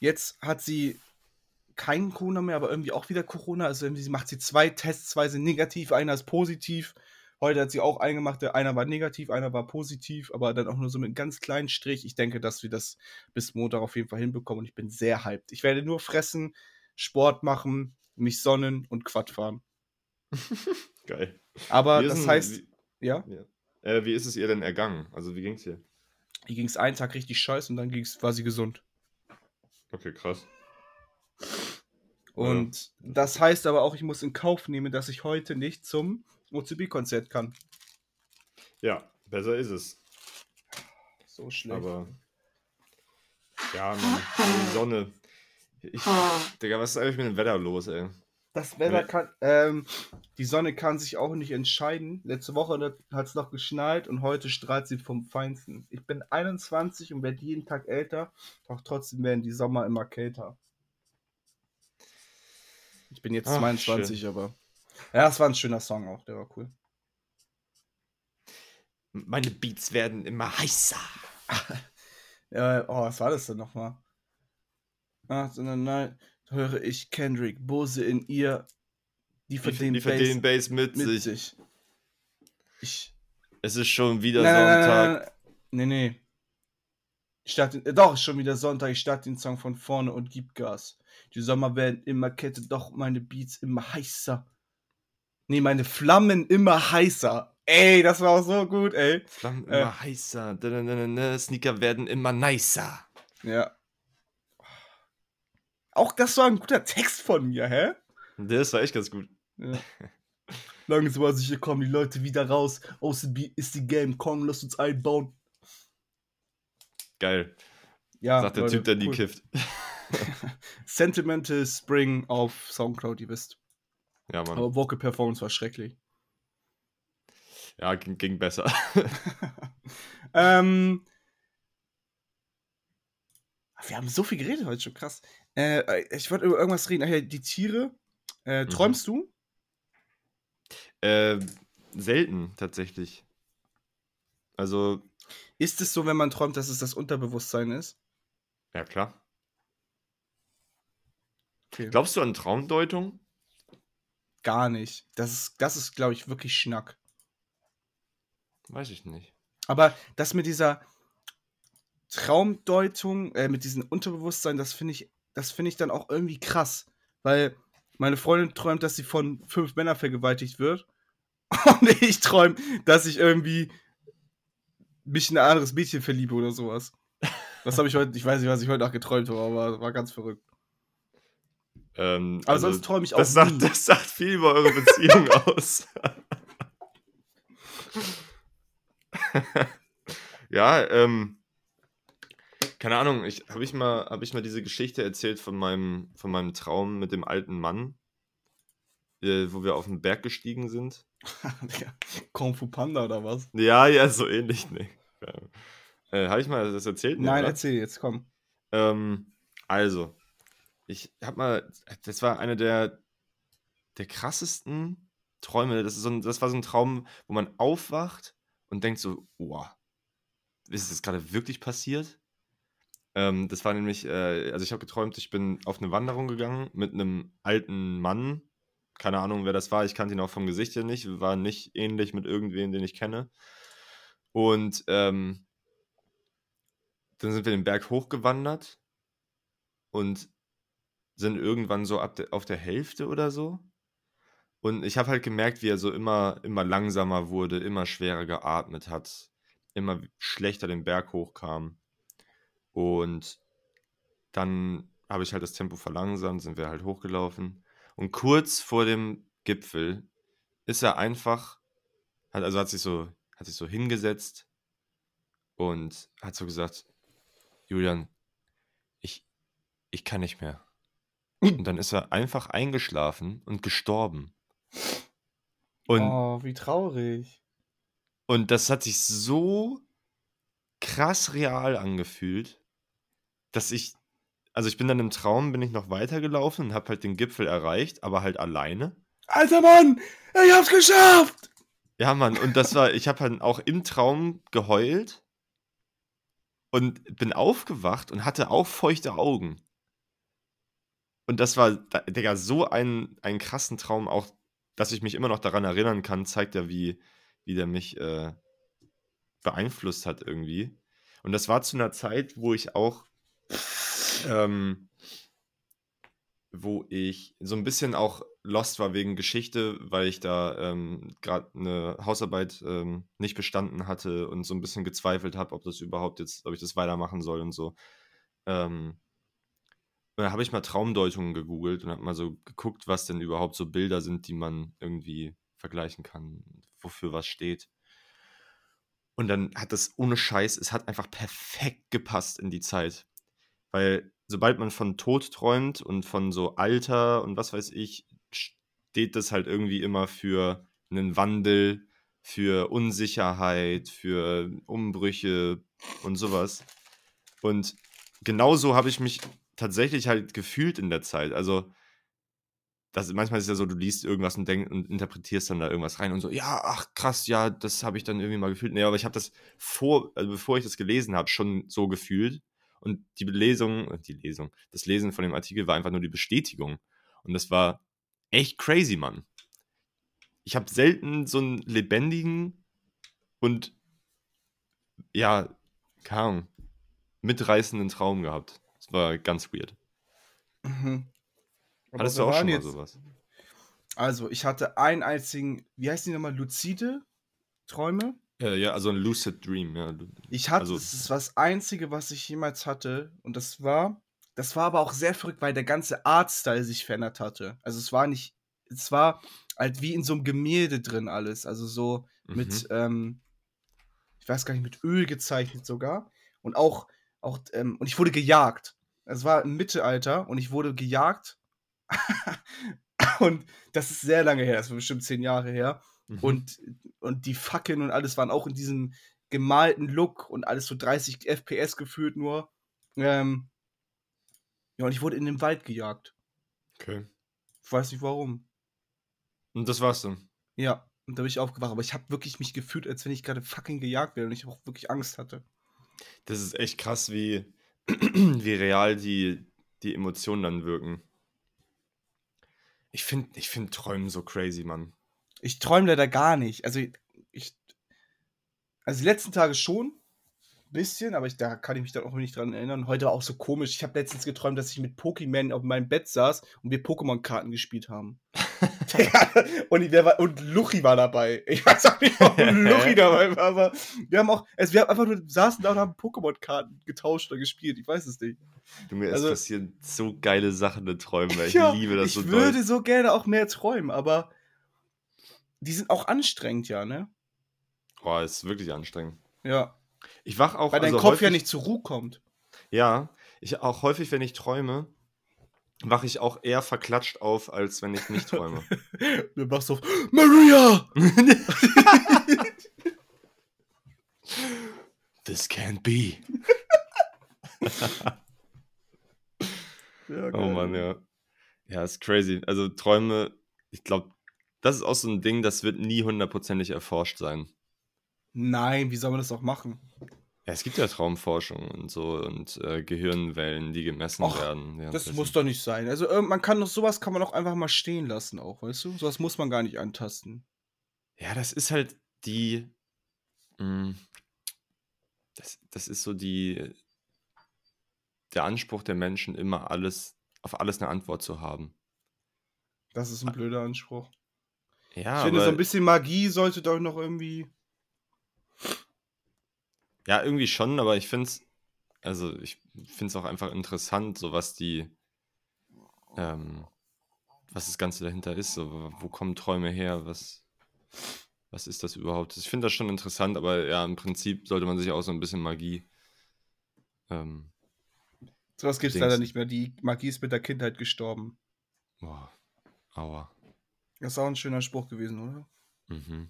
jetzt hat sie kein Corona mehr, aber irgendwie auch wieder Corona. Also irgendwie macht sie zwei Tests, zwei sind negativ, einer ist positiv. Heute hat sie auch einen gemacht, der einer war negativ, einer war positiv, aber dann auch nur so mit einem ganz kleinen Strich. Ich denke, dass wir das bis Montag auf jeden Fall hinbekommen und ich bin sehr hyped. Ich werde nur fressen, Sport machen, mich sonnen und Quad fahren. Geil. Aber das denn- heißt, Wie, ja, äh, wie ist es ihr denn ergangen? Also, wie ging's ihr? hier ging es einen Tag richtig scheiße und dann ging's, war sie gesund. Okay, krass. Und das heißt aber auch, ich muss in Kauf nehmen, dass ich heute nicht zum OCB-Konzert kann. Ja, besser ist es. So schlecht. Aber. Ja, Mann, die Sonne. Ich, Digga, was ist eigentlich mit dem Wetter los, ey? Das Wetter kann, ähm, die Sonne kann sich auch nicht entscheiden. Letzte Woche hat es noch geschneit und heute strahlt sie vom Feinsten. Ich bin 21 und werde jeden Tag älter, doch trotzdem werden die Sommer immer kälter. Ich bin jetzt Ach, 22, aber. Ja, es war ein schöner Song auch, der war cool. Meine Beats werden immer heißer. Ja, oh, was war das denn nochmal? Ach, sondern nein, höre ich Kendrick, Bose in ihr, die Die, verdienen die verdienen Bass mit, mit sich. sich. Ich, Es ist schon wieder Sonntag. nein, nein. Nee, nee. Ich starte, äh, doch, ist schon wieder Sonntag. Ich starte den Song von vorne und gib Gas. Die Sommer werden immer kälter, doch meine Beats immer heißer. Nee, meine Flammen immer heißer. Ey, das war auch so gut, ey. Flammen Äh. immer heißer. Da, da, da. Sneaker werden immer nicer. Ja. Auch das war ein guter Text von mir, hä? Das war echt ganz gut. Ja. Langsam sicher kommen die Leute wieder raus. OCB ist die Game. Komm, lass uns einbauen. Geil. Ja, Sagt der Leute, Typ, der nie cool. kifft. Sentimental Spring auf Soundcloud, ihr wisst. Ja, Mann. Aber Vocal Performance war schrecklich. Ja, ging, ging besser. ähm, wir haben so viel geredet heute schon, krass. Äh, ich wollte über irgendwas reden. Ach ja, die Tiere. Äh, Mhm. träumst du? äh, selten, tatsächlich. Also, Ist es so, wenn man träumt, dass es das Unterbewusstsein ist? ja, klar. Okay. Glaubst du an Traumdeutung? Gar nicht. Das ist, das ist glaube ich, wirklich Schnack. Weiß ich nicht. Aber das mit dieser Traumdeutung, äh, mit diesem Unterbewusstsein, das finde ich, das finde ich dann auch irgendwie krass. Weil meine Freundin träumt, dass sie von fünf Männern vergewaltigt wird. Und ich träume, dass ich irgendwie mich in ein anderes Mädchen verliebe oder sowas. Das habe ich heute, ich weiß nicht, was ich heute Nacht geträumt habe, aber war ganz verrückt. Ähm, Aber also, sonst träume ich auch das sagt, das sagt viel über eure Beziehung aus. ja, ähm, keine Ahnung, ich habe ich mal habe ich mal diese Geschichte erzählt von meinem von meinem Traum mit dem alten Mann, äh, wo wir auf den Berg gestiegen sind. Kung Fu Panda oder was? Ja, ja, so ähnlich, ne. Äh, habe ich mal das erzählt? Nein, oder? erzähl jetzt, komm. Ähm, also, ich habe mal, das war eine der, der krassesten Träume. Das, ist so ein, das war so ein Traum, wo man aufwacht und denkt so, wow, ist das gerade wirklich passiert? Ähm, das war nämlich, äh, also ich habe geträumt, ich bin auf eine Wanderung gegangen mit einem alten Mann. Keine Ahnung, wer das war. Ich kannte ihn auch vom Gesicht her nicht. War nicht ähnlich mit irgendwem, den ich kenne. Und ähm, dann sind wir den Berg hochgewandert und sind irgendwann so ab de auf der Hälfte oder so. Und ich habe halt gemerkt, wie er so immer, immer langsamer wurde, immer schwerer geatmet hat, immer schlechter den Berg hochkam. Und dann habe ich halt das Tempo verlangsamt, sind wir halt hochgelaufen. Und kurz vor dem Gipfel ist er einfach, hat, also hat sich so, hat sich so hingesetzt und hat so gesagt, Julian, ich, ich kann nicht mehr. Und dann ist er einfach eingeschlafen und gestorben. Und, oh, wie traurig. und das hat sich so krass real angefühlt, dass ich, also ich bin dann im Traum, bin ich noch weitergelaufen und habe halt den Gipfel erreicht, aber halt alleine. Alter Mann, ich hab's geschafft! Ja, Mann, und das war, ich habe halt auch im Traum geheult und bin aufgewacht und hatte auch feuchte Augen. Und das war, Digga, so ein, einen krassen Traum, auch, dass ich mich immer noch daran erinnern kann, zeigt ja, wie, wie der mich äh, beeinflusst hat irgendwie. Und das war zu einer Zeit, wo ich auch, ähm, wo ich so ein bisschen auch lost war wegen Geschichte, weil ich da ähm, gerade eine Hausarbeit ähm, nicht bestanden hatte und so ein bisschen gezweifelt habe, ob das überhaupt jetzt, ob ich das weitermachen soll und so. Ähm, da habe ich mal Traumdeutungen gegoogelt und habe mal so geguckt, was denn überhaupt so Bilder sind, die man irgendwie vergleichen kann, wofür was steht. Und dann hat das ohne Scheiß, es hat einfach perfekt gepasst in die Zeit. Weil sobald man von Tod träumt und von so Alter und was weiß ich, steht das halt irgendwie immer für einen Wandel, für Unsicherheit, für Umbrüche und sowas. Und genauso habe ich mich tatsächlich halt gefühlt in der Zeit. Also, das, manchmal ist es ja so, du liest irgendwas und, denk, und interpretierst dann da irgendwas rein und so, ja, ach krass, ja, das habe ich dann irgendwie mal gefühlt. Nee, aber ich habe das vor, also bevor ich das gelesen habe, schon so gefühlt. Und die Lesung, äh, die Lesung, das Lesen von dem Artikel war einfach nur die Bestätigung. Und das war echt crazy, Mann. Ich habe selten so einen lebendigen und ja, keine Ahnung, mitreißenden Traum gehabt. Das war ganz weird. Mhm. Aber Hattest du auch schon mal jetzt- sowas? Also, ich hatte einen einzigen, wie heißen die nochmal, luzide Träume? Ja, ja, also ein Lucid Dream, ja. Ich hatte, Also- das ist das Einzige, was ich jemals hatte. Und das war, das war aber auch sehr verrückt, weil der ganze Artstyle sich verändert hatte. Also es war nicht, es war, halt wie in so einem Gemälde drin alles. Also so mit, Mhm. ähm, ich weiß gar nicht, mit Öl gezeichnet sogar. Und auch, auch ähm, und ich wurde gejagt. Es war im Mittelalter und ich wurde gejagt. und das ist sehr lange her, das war bestimmt zehn Jahre her. Mhm. Und, und die Fackeln und alles waren auch in diesem gemalten Look und alles so 30 FPS gefühlt nur. Ähm, ja, und ich wurde in den Wald gejagt. Okay. Ich weiß nicht warum. Und das war's dann. Ja, und da bin ich aufgewacht. Aber ich habe wirklich mich gefühlt, als wenn ich gerade fucking gejagt werde und ich auch wirklich Angst hatte. Das ist echt krass, wie, wie real die, die Emotionen dann wirken. Ich finde ich find Träumen so crazy, Mann. Ich träume leider gar nicht. Also ich. Also die letzten Tage schon. Ein bisschen, aber ich, da kann ich mich dann auch nicht dran erinnern. Heute war auch so komisch. Ich habe letztens geträumt, dass ich mit Pokémon auf meinem Bett saß und wir Pokémon-Karten gespielt haben. Digga, und, ich- war, und Luchi war dabei. Ich weiß auch nicht, warum Luchi dabei war, aber wir haben auch, also wir haben einfach nur saßen da und haben Pokémon-Karten getauscht oder gespielt. Ich weiß es nicht. Du, mir Also- es passieren so geile Sachen in Träumen. weil Ich Ja, liebe das ich so doll. würde so gerne auch mehr träumen, aber die sind auch anstrengend, ja, ne? Boah, ist wirklich anstrengend. Ja. Ich wach auch Weil dein also Kopf häufig, ja nicht zur Ruhe kommt. Ja, ich auch häufig, wenn ich träume, wache ich auch eher verklatscht auf, als wenn ich nicht träume. Du machst so, Maria! This can't be. Ja, Oh Mann, ja. Ja, ist crazy. Also Träume, ich glaube, das ist auch so ein Ding, das wird nie hundertprozentig erforscht sein. Nein, wie soll man das auch machen? Ja, es gibt ja Traumforschung und so und äh, Gehirnwellen, die gemessen Och, werden. Das muss doch nicht sein. Also äh, man kann doch sowas kann man auch einfach mal stehen lassen, auch, weißt du? Sowas muss man gar nicht antasten. Ja, das ist halt die. mh, das, das ist so die. Der Anspruch der Menschen, immer alles, auf alles eine Antwort zu haben. Das ist ein blöder Anspruch. Ja, ich finde, so ein bisschen Magie sollte doch noch irgendwie. Ja, irgendwie schon, aber ich finde es, also ich finde es auch einfach interessant, so was die, ähm, was das Ganze dahinter ist, so, wo- kommen Träume her, was, was ist das überhaupt? Ich finde das schon interessant, aber ja, im Prinzip sollte man sich auch so ein bisschen Magie, ähm, Sowas gibt es leider nicht mehr. Die Magie ist mit der Kindheit gestorben. boah, aua. Das ist auch ein schöner Spruch gewesen, oder? Mhm.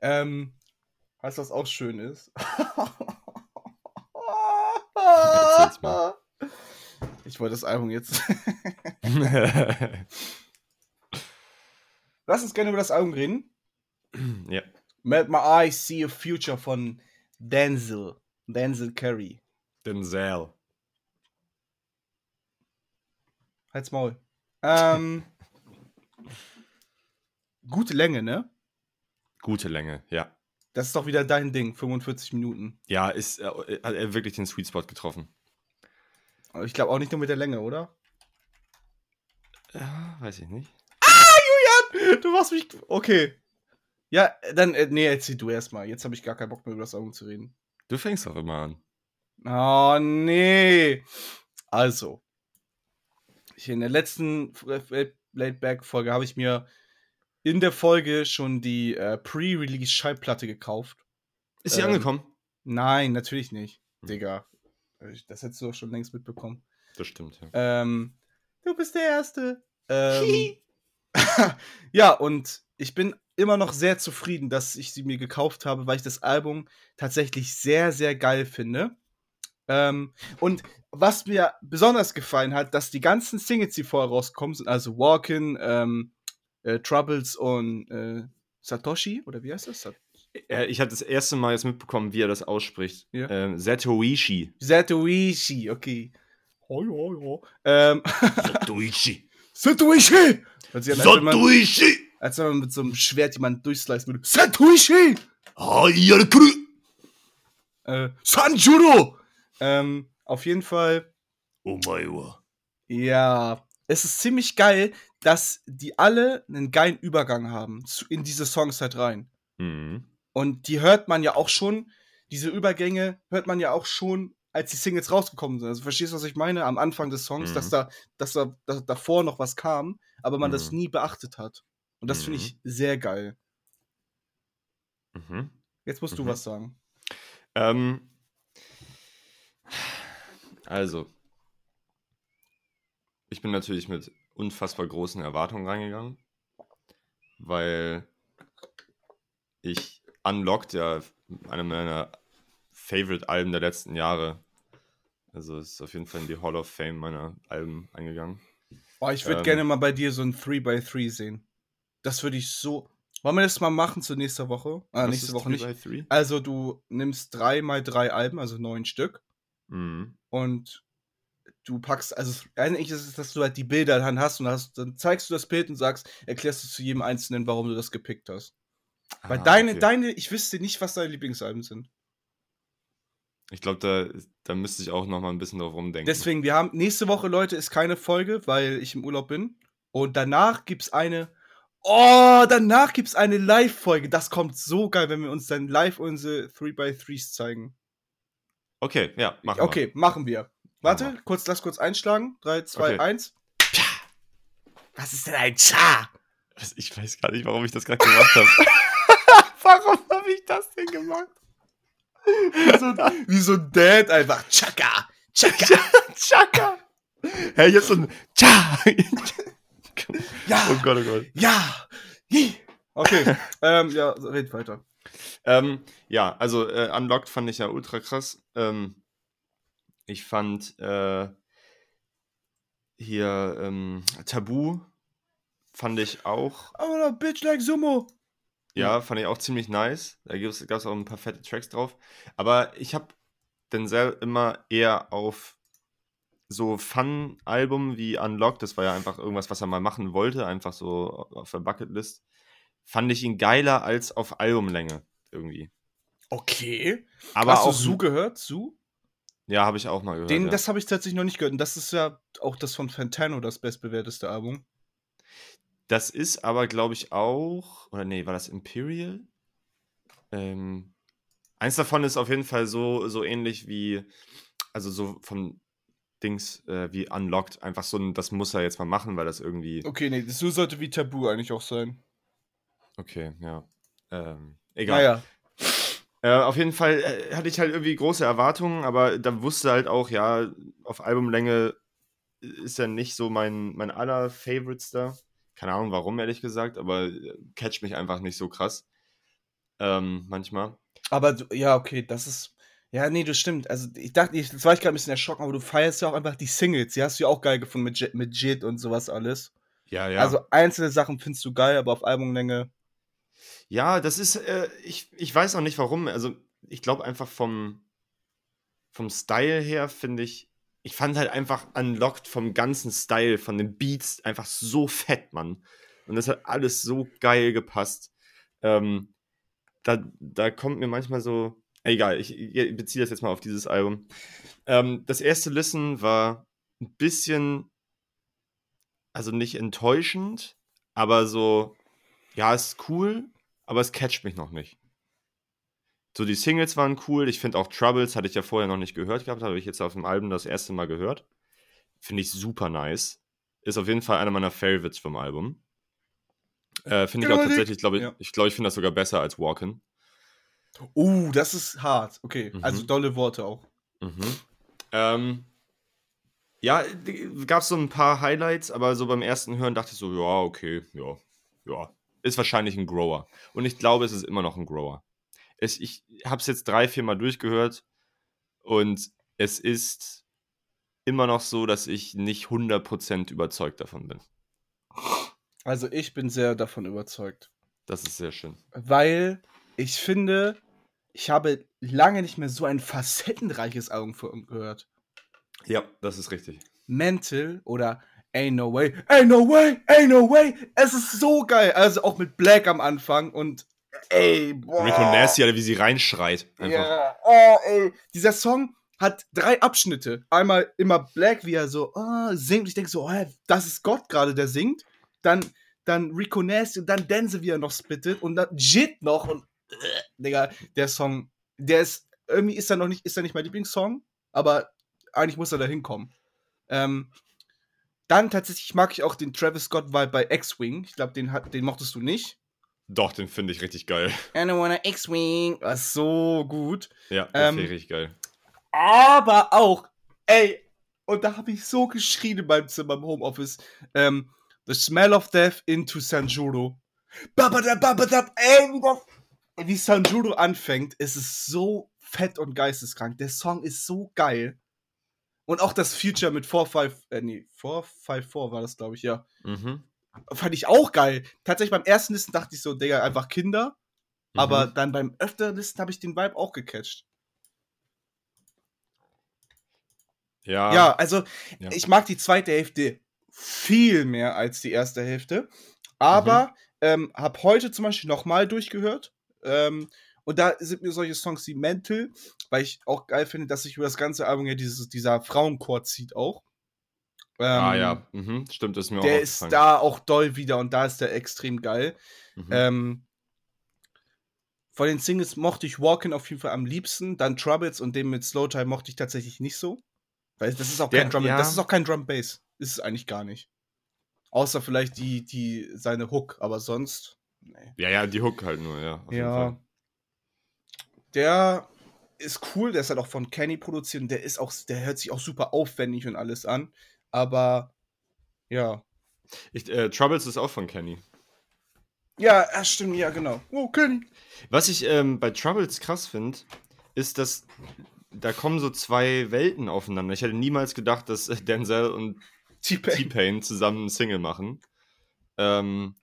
Ähm, weißt du, was auch schön ist? Erzähl's mal. Ich wollte das Album jetzt. Lass uns gerne über das Album reden. ja. Melt My Eyes See a Future von Denzel. Denzel Curry. Denzel. Halt's Maul. Ähm, gute Länge, ne? Gute Länge, ja. Das ist doch wieder dein Ding, 45 Minuten. Ja, ist, äh, hat er wirklich den Sweet Spot getroffen. Aber ich glaube auch nicht nur mit der Länge, oder? Ja, weiß ich nicht. Du machst mich. Okay. Ja, dann, äh, nee, erzähl du erstmal. Jetzt habe ich gar keinen Bock mehr über das Album zu reden. Du fängst doch immer an. Oh, nee. Also. Ich in der letzten Laidback-Folge habe ich mir in der Folge schon die äh, Pre-Release-Schallplatte gekauft. Ist sie Ähm, angekommen? Nein, natürlich nicht. Hm. Digga. Das hättest du doch schon längst mitbekommen. Das stimmt, ja. Ähm, du bist der Erste. Ähm, ja, und ich bin immer noch sehr zufrieden, dass ich sie mir gekauft habe, weil ich das Album tatsächlich sehr, sehr geil finde. Ähm, und was mir besonders gefallen hat, dass die ganzen Singles, die vorher rauskommen, sind also Walkin', ähm, äh, Troubles und äh, Satoshi, oder wie heißt das? Sat Äh, Ich hatte das erste Mal jetzt mitbekommen, wie er das ausspricht. Ja. Ähm, Satoishi. Satoishi, okay. Oh, ja, ja. Ähm, Satoishi. Satoishi! An, als wenn man- Satoishi. Als wenn man mit so einem Schwert jemanden durchslicen würde. Satoshi! Hayakuru. Äh, Sanjuro! Ähm, auf jeden Fall, Omaewa. ja, es ist ziemlich geil, dass die alle einen geilen Übergang haben zu, in diese Songs halt rein. Mhm. Und die hört man ja auch schon, diese Übergänge hört man ja auch schon, als die Singles rausgekommen sind. Also verstehst du, was ich meine? Am Anfang des Songs, Mhm. dass da, dass da dass davor noch was kam, aber man das Mhm. nie beachtet hat. Und das finde Mhm. ich sehr geil. Mhm. Jetzt musst du Mhm. was sagen. Ähm, also, ich bin natürlich mit unfassbar großen Erwartungen reingegangen, weil ich Unlocked ja eine meiner Favorite-Alben der letzten Jahre. Also ist auf jeden Fall in die Hall of Fame meiner Alben eingegangen. Oh, ich würde Ähm. gerne mal bei dir so ein 3x3 sehen. Das würde ich so. Wollen wir das mal machen zur nächsten Woche? Ah, nächste Woche 3 nicht. by 3? Also, du nimmst drei mal drei Alben, also neun Stück. Mhm. Und du packst, also eigentlich ist es, dass du halt die Bilder dann hast und hast, dann zeigst du das Bild und sagst, erklärst du zu jedem Einzelnen, warum du das gepickt hast. Weil Ah, deine, okay. deine, ich wüsste nicht, was deine Lieblingsalben sind. Ich glaube, da, da müsste ich auch noch mal ein bisschen drauf rumdenken. Deswegen, wir haben, nächste Woche, Leute, ist keine Folge, weil ich im Urlaub bin. Und danach gibt's eine, oh, danach gibt's eine Live-Folge. Das kommt so geil, wenn wir uns dann live unsere 3x3s zeigen. Okay, ja, machen okay, machen wir. Warte, kurz, lass kurz einschlagen. 3, 2, Okay. 1. Was ist denn ein Cha? Ich weiß gar nicht, warum ich das gerade gemacht habe. warum habe ich das denn gemacht? Wie so, wie so ein Dad einfach. Chaka, Chaka. Chaka! Hey, jetzt so ein Cha! Ja, oh Gott, oh Gott. ja. Okay, ähm, ja, red weiter. Ähm, ja, also äh, Unlocked fand ich ja ultra krass. Ähm, ich fand äh, hier ähm, Tabu fand ich auch, I'm a bitch like Sumo. ja, fand ich auch ziemlich nice. Da gab es auch ein paar fette Tracks drauf. Aber ich habe Denzel immer eher auf so Fun-Album wie Unlocked, das war ja einfach irgendwas, was er mal machen wollte, einfach so auf der Bucketlist, fand ich ihn geiler als auf Albumlänge irgendwie. Okay. Aber Hast auch du Su gehört? Su? Ja, habe ich auch mal gehört. Den, ja. Das habe ich tatsächlich noch nicht gehört. Und das ist ja auch das von Fantano, das bestbewerteste Album. Das ist aber, glaube ich, auch. Oder nee, war das Imperial? Ähm, eins davon ist auf jeden Fall so, so ähnlich wie. Also so von Dings äh, wie Unlocked. Einfach so ein, das muss er jetzt mal machen, weil das irgendwie. Okay, nee, Su sollte wie Tabu eigentlich auch sein. Okay, ja. Ähm, egal. Naja. Äh, auf jeden Fall äh, hatte ich halt irgendwie große Erwartungen, aber da wusste halt auch, ja, auf Albumlänge ist er nicht so mein, mein aller Favorites da. Keine Ahnung warum, ehrlich gesagt, aber äh, catcht mich einfach nicht so krass. Ähm, manchmal. Aber du, ja, okay, das ist. Ja, nee, das stimmt. Also, ich dachte, ich, jetzt war ich gerade ein bisschen erschrocken, aber du feierst ja auch einfach die Singles. Die hast du ja auch geil gefunden mit, J- mit Jit und sowas alles. Ja, ja. Also, einzelne Sachen findest du geil, aber auf Albumlänge. Ja, das ist, äh, ich, ich weiß auch nicht warum. Also, ich glaube einfach vom, vom Style her finde ich, ich fand halt einfach Unlocked vom ganzen Style, von den Beats einfach so fett, Mann. Und das hat alles so geil gepasst. Ähm, da, da kommt mir manchmal so, egal, ich, ich beziehe das jetzt mal auf dieses Album. Ähm, das erste Listen war ein bisschen, also nicht enttäuschend, aber so, ja, ist cool, aber es catcht mich noch nicht. So, die Singles waren cool. Ich finde auch Troubles, hatte ich ja vorher noch nicht gehört gehabt, habe ich jetzt auf dem Album das erste Mal gehört. Finde ich super nice. Ist auf jeden Fall einer meiner Favorites vom Album. Äh, finde ich auch tatsächlich, glaube ich, Ja. ich glaube, ich finde das sogar besser als Walkin'. Uh, das ist hart. Okay, Mhm. also dolle Worte auch. Mhm. Ähm, ja, gab es so ein paar Highlights, aber so beim ersten Hören dachte ich so, ja, okay, ja, ja. Ist wahrscheinlich ein Grower. Und ich glaube, es ist immer noch ein Grower. Es, ich habe es jetzt drei, vier Mal durchgehört und es ist immer noch so, dass ich nicht 100% überzeugt davon bin. Also, ich bin sehr davon überzeugt. Das ist sehr schön. Weil ich finde, ich habe lange nicht mehr so ein facettenreiches Album gehört. Ja, das ist richtig. Mental oder Ain't No Way, Ain't No Way, Ain't No Way. Es ist so geil. Also auch mit Black am Anfang und ey, boah. Rico Nasty, Alter, wie sie reinschreit. Einfach. Ja, oh, ey. Dieser Song hat drei Abschnitte. Einmal immer Black, wie er so oh, singt. Ich denke so, hä, das ist Gott gerade, der singt. Dann, dann Rico Nasty und dann Denzel, wie er noch spittet. Und dann Jit noch. Und, äh, Digga, der Song, der ist, irgendwie ist er noch nicht, ist er nicht mein Lieblingssong. Aber eigentlich muss er da hinkommen. Ähm, Dann tatsächlich mag ich auch den Travis Scott-Vibe bei X-Wing. Ich glaube, den, den mochtest du nicht. Doch, den finde ich richtig geil. I don't wanna X-Wing. War so gut. Ja, der ähm, richtig geil. Aber auch, ey, und da habe ich so geschrien in meinem Zimmer im Homeoffice. Ähm, The Smell of Death into Sanjuro. Babadab, babadab, ey, wie, das, wie Sanjuro anfängt, ist es so fett und geisteskrank. Der Song ist so geil. Und auch das Future mit 454, äh, nee, 454 war das, glaube ich, ja. Mhm. Fand ich auch geil. Tatsächlich beim ersten Listen dachte ich so, Digga, einfach Kinder. Mhm. Aber dann beim öfteren Listen habe ich den Vibe auch gecatcht. Ja. Ja, also ja. ich mag die zweite Hälfte viel mehr als die erste Hälfte. Aber mhm. ähm, habe heute zum Beispiel nochmal durchgehört. Ähm, und da sind mir solche Songs wie Mental, weil ich auch geil finde, dass sich über das ganze Album ja dieses, dieser Frauenchor zieht auch. Ähm, ah ja, mhm. stimmt, das ist mir der auch Der ist da auch doll wieder und da ist der extrem geil. Mhm. Ähm, von den Singles mochte ich Walkin' auf jeden Fall am liebsten, dann Troubles und den mit Slow Time mochte ich tatsächlich nicht so. Weil das ist auch kein der, Drum, ja. das ist auch kein Drum Bass. Ist es eigentlich gar nicht. Außer vielleicht die, die, seine Hook, aber sonst. Nee. Ja, ja, die Hook halt nur, ja. ja. Der ist cool, der ist halt auch von Kenny produziert und der ist auch, der hört sich auch super aufwendig und alles an. Aber ja. Ich, äh, Troubles ist auch von Kenny. Ja, das stimmt, ja, genau. Oh, Kenny. Was ich ähm, bei Troubles krass finde, ist, dass da kommen so zwei Welten aufeinander. Ich hätte niemals gedacht, dass Denzel und T-Pain zusammen einen Single machen. Ähm,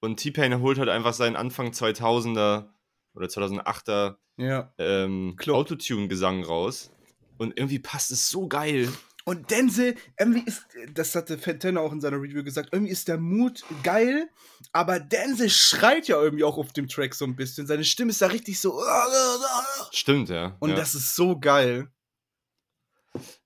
und T-Pain holt halt einfach seinen Anfang 2000er oder 2008er ja. ähm, Autotune-Gesang raus. Und irgendwie passt es so geil. Und Denzel, irgendwie ist, das hatte Fantana auch in seiner Review gesagt, irgendwie ist der Mut geil, aber Denzel schreit ja irgendwie auch auf dem Track so ein bisschen. Seine Stimme ist da richtig so. Stimmt, ja. Und ja. das ist so geil.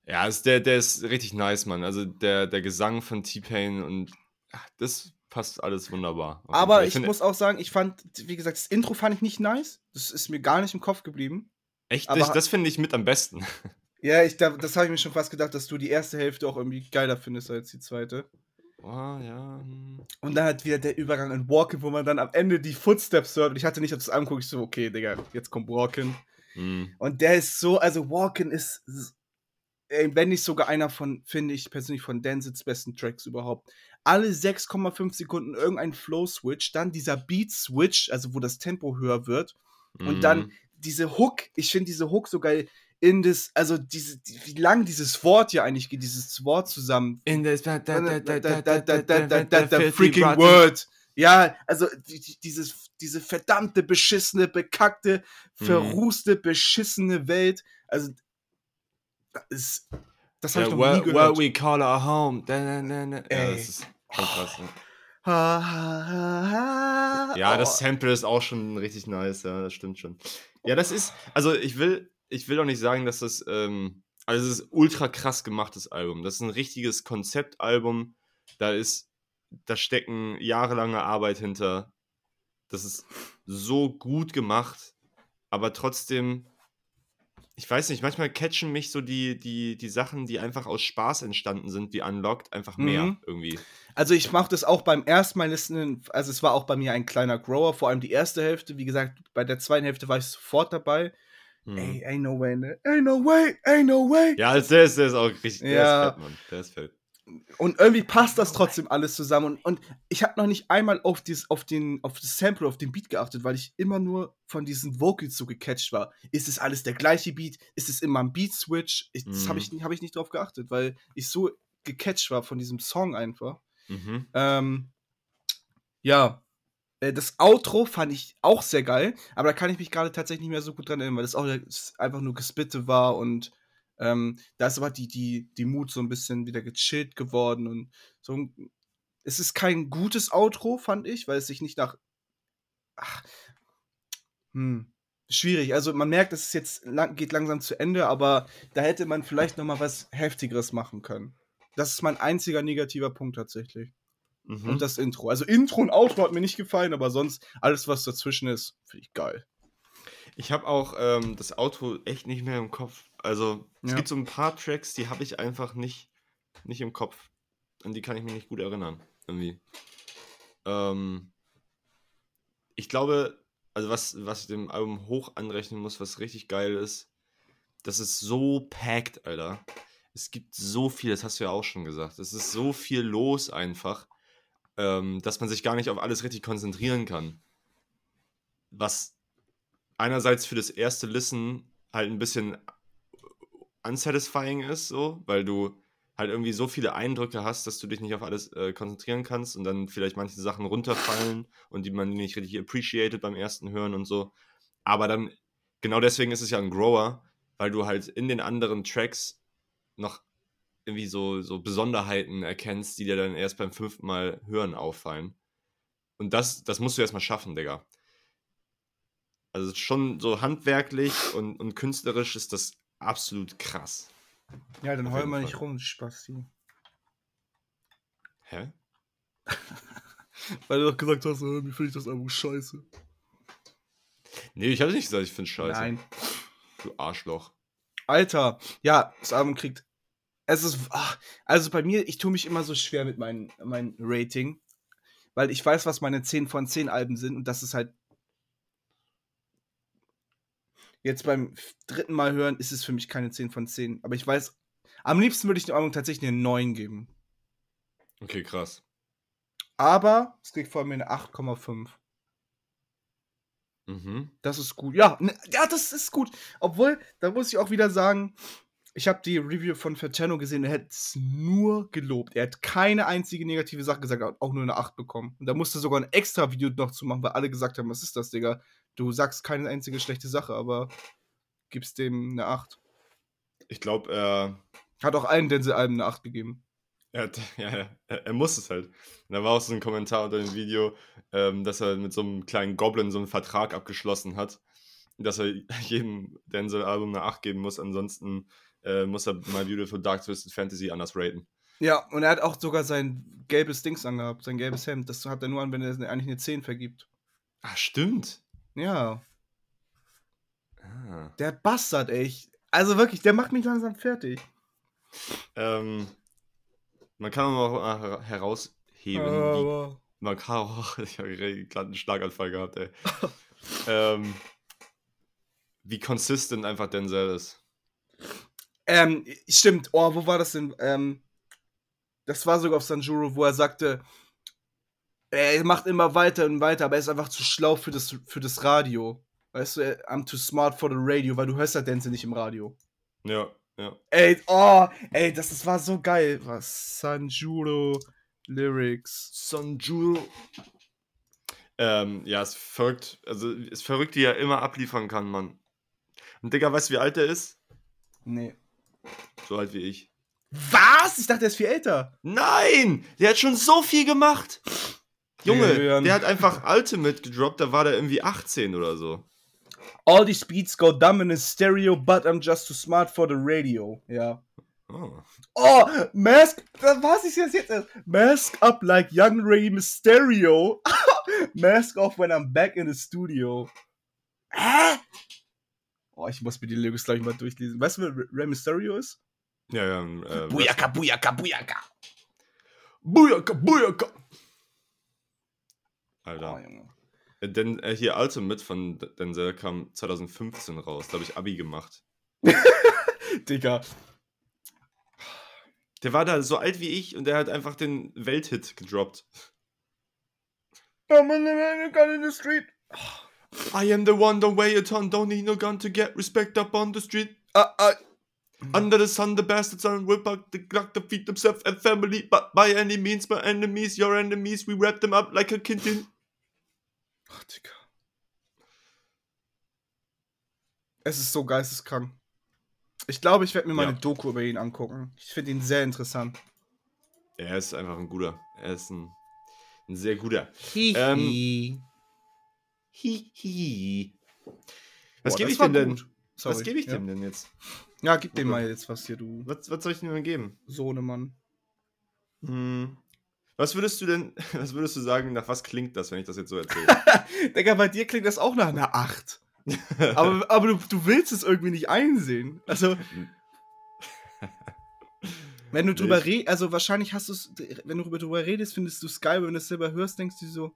Ja, ist der, der ist richtig nice, Mann. Also der, der Gesang von T-Pain und ach, das passt alles wunderbar. Aber ich, ich muss auch sagen, ich fand, wie gesagt, das Intro fand ich nicht nice. Das ist mir gar nicht im Kopf geblieben. Echt? Aber, das finde ich mit am besten. Ja, ich, das habe ich mir schon fast gedacht, dass du die erste Hälfte auch irgendwie geiler findest als die zweite. Oh, ja. Hm. Und dann hat wieder der Übergang in Walking, wo man dann am Ende die Footsteps hört. Und ich hatte nicht auf das angucke, ich so, okay, Digga, jetzt kommt Walking. Mhm. Und der ist so, also Walking ist wenn nicht sogar einer von, finde ich persönlich, von Denzels besten Tracks überhaupt. Alle 6,5 Sekunden irgendein Flow-Switch, dann dieser Beat-Switch, also wo das Tempo höher wird. Mhm. Und dann mhm. diese Hook, ich finde diese Hook so geil in das, also diese, wie lang dieses Wort ja eigentlich geht, dieses Wort zusammen. In das freaking Word. Ja, also dieses, diese verdammte, beschissene, bekackte, verrußte, beschissene Welt. Also das ist. Das habe yeah, ich noch where, nie gehört. Where we call our home. Da, da, da. Ja, das ist schon krass. Ne? Ja, das Sample ist auch schon richtig nice, ja, das stimmt schon. Ja, das ist, also ich will, ich will auch nicht sagen, dass das, ähm, also es ist ultra krass gemachtes Album. Das ist ein richtiges Konzeptalbum. Da ist, da stecken jahrelange Arbeit hinter. Das ist so gut gemacht, aber trotzdem ich weiß nicht, manchmal catchen mich so die, die, die Sachen, die einfach aus Spaß entstanden sind, wie Unlocked, einfach mehr mhm. irgendwie. Also ich mache das auch beim ersten Mal listen, also es war auch bei mir ein kleiner Grower, vor allem die erste Hälfte, wie gesagt, bei der zweiten Hälfte war ich sofort dabei. Mhm. Ey, ain't no way, ne? Ain't no way, ain't no way. Ja, also der ist, der ist auch richtig, der ja. ist fett, Mann. Der ist fett und irgendwie passt das trotzdem alles zusammen. Und, und ich habe noch nicht einmal auf, dies, auf, den, auf das Sample, auf den Beat geachtet, weil ich immer nur von diesen Vocals so gecatcht war. Ist es alles der gleiche Beat? Ist es immer ein Beat-Switch? Das habe ich, mhm. hab ich nicht drauf geachtet, weil ich so gecatcht war von diesem Song einfach. Mhm. Ähm, ja, äh, das Outro fand ich auch sehr geil, aber da kann ich mich gerade tatsächlich nicht mehr so gut dran erinnern, weil das auch einfach nur gespitte war und ähm, da ist aber die, die, die Mut so ein bisschen wieder gechillt geworden und so. Es ist kein gutes Outro, fand ich, weil es sich nicht nach. Ach, hm, schwierig. Also man merkt, es jetzt lang, geht langsam zu Ende, aber da hätte man vielleicht noch mal was heftigeres machen können. Das ist mein einziger negativer Punkt tatsächlich. Mhm. Und das Intro. Also Intro und Outro hat mir nicht gefallen, aber sonst alles, was dazwischen ist, finde ich geil. Ich habe auch ähm, das Auto echt nicht mehr im Kopf. Also, es ja. gibt so ein paar Tracks, die habe ich einfach nicht, nicht im Kopf. an die kann ich mich nicht gut erinnern. Irgendwie. Ähm, ich glaube, also was, was ich dem Album hoch anrechnen muss, was richtig geil ist, das ist so packed, Alter. Es gibt so viel, das hast du ja auch schon gesagt. Es ist so viel los einfach, ähm, dass man sich gar nicht auf alles richtig konzentrieren kann. Was einerseits für das erste Listen halt ein bisschen unsatisfying ist, so, weil du halt irgendwie so viele Eindrücke hast, dass du dich nicht auf alles äh, konzentrieren kannst und dann vielleicht manche Sachen runterfallen und die man nicht richtig appreciated beim ersten Hören und so. Aber dann, genau deswegen ist es ja ein Grower, weil du halt in den anderen Tracks noch irgendwie so, so Besonderheiten erkennst, die dir dann erst beim fünften Mal hören auffallen. Und das, das musst du erstmal schaffen, Digga. Also schon so handwerklich und, und künstlerisch ist das absolut krass. Ja, dann heul mal nicht rum, Spasti. Hä? Weil du doch gesagt hast, äh, mir finde ich das Album scheiße. Nee, ich habe nicht gesagt, ich finde scheiße. Nein. Du Arschloch. Alter, ja, das Album kriegt. Es ist. ach, Also bei mir, ich tue mich immer so schwer mit meinem mein Rating. Weil ich weiß, was meine 10 von 10 Alben sind und das ist halt. Jetzt beim dritten Mal hören ist es für mich keine 10 von 10. Aber ich weiß, am liebsten würde ich dem Album tatsächlich eine 9 geben. Okay, krass. Aber es kriegt vor allem eine 8,5. Mhm. Das ist gut. Ja, ne, ja, das ist gut. Obwohl, da muss ich auch wieder sagen, ich habe die Review von Fertano gesehen, er hat es nur gelobt. Er hat keine einzige negative Sache gesagt, er hat auch nur eine 8 bekommen. Und da musste sogar ein extra Video noch zu machen, weil alle gesagt haben, was ist das, Digga? Du sagst keine einzige schlechte Sache, aber gibst dem eine 8. Ich glaube, er, Hat auch allen Denzel-Alben eine 8 gegeben. er, hat, ja, er, er muss es halt. Und da war auch so ein Kommentar unter dem Video, ähm, dass er mit so einem kleinen Goblin so einen Vertrag abgeschlossen hat, dass er jedem Denzel-Album eine 8 geben muss, ansonsten äh, muss er My Beautiful Dark Twisted Fantasy anders raten. Ja, und er hat auch sogar sein gelbes Dings angehabt, sein gelbes Hemd. Das hat er nur an, wenn er eigentlich eine 10 vergibt. Ah, stimmt. Ja, Ah. der Bastard, ey. Also wirklich, der macht mich langsam fertig. Ähm, man kann aber auch her- herausheben, wie Aber Man kann auch, ich habe gerade einen Schlaganfall gehabt, ey. ähm, wie consistent einfach Denzel ist. Ähm, stimmt. Oh, wo war das denn? Ähm, das war sogar auf Sanjuro, wo er sagte, er macht immer weiter und weiter, aber er ist einfach zu schlau für das, für das Radio. Weißt du, I'm too smart for the radio, weil du hörst ja Dance nicht im Radio. Ja, ja. Ey, oh, ey, das, das war so geil. Was? Sanjuro Lyrics. Sanjuro. Ähm, ja, es verrückt. Also, es verrückt, wie er immer abliefern kann, Mann. Und Digga, weißt du, wie alt er ist? Nee. So alt wie ich. Was? Ich dachte, er ist viel älter. Nein! Der hat schon so viel gemacht! Junge, der hat einfach Ultimate gedroppt, da war der irgendwie 18 oder so. All these beats go dumb in a stereo, but I'm just too smart for the radio. Ja. Oh. Oh, Mask, was ist das jetzt? Mask up like young Rey Mysterio. Mask off when I'm back in the studio. Hä? Oh, ich muss mir die Lyrics gleich mal durchlesen. Weißt du, wer Rey Mysterio ist? Ja, ja. Äh, Buyaka, Buyaka, Buyaka. Buyaka, Buyaka! Oh, Alter. Junge. Äh, Denn äh, hier Ultimate von Denzel kam 2015 raus. Da habe ich Abi gemacht. Digga. Der war da so alt wie ich und der hat einfach den Welthit gedroppt. I'm the, gun in the street. I am the one, don't weigh a ton, don't need no gun to get respect up on the street. Ah, ah. Under the sun, the bastards are will pack the clock to feed themselves and family, but by any means, my enemies, your enemies, we wrap them up like a Kintin. Ach, Digga. Es ist so geisteskrank. Ich glaube, ich werde mir mal Ja. eine Doku über ihn angucken. Ich finde ihn sehr interessant. Er ist einfach ein guter. Er ist ein, ein sehr guter. Hihi. Hihi. Boah, Was gebe ich dem denn? gut. Sorry. Was gebe ich ja? dem denn jetzt? Ja, gib dem mal jetzt was hier, du Was, was soll ich dem denn geben? Sohnemann. Hm. Was würdest du denn, was würdest du sagen, nach was klingt das, wenn ich das jetzt so erzähle? Digga, bei dir klingt das auch nach einer 8. aber aber du, du willst es irgendwie nicht einsehen. Also, Wenn du drüber redest, also wahrscheinlich hast du es, wenn du drüber redest, findest du es geil, wenn du es selber hörst, denkst du so,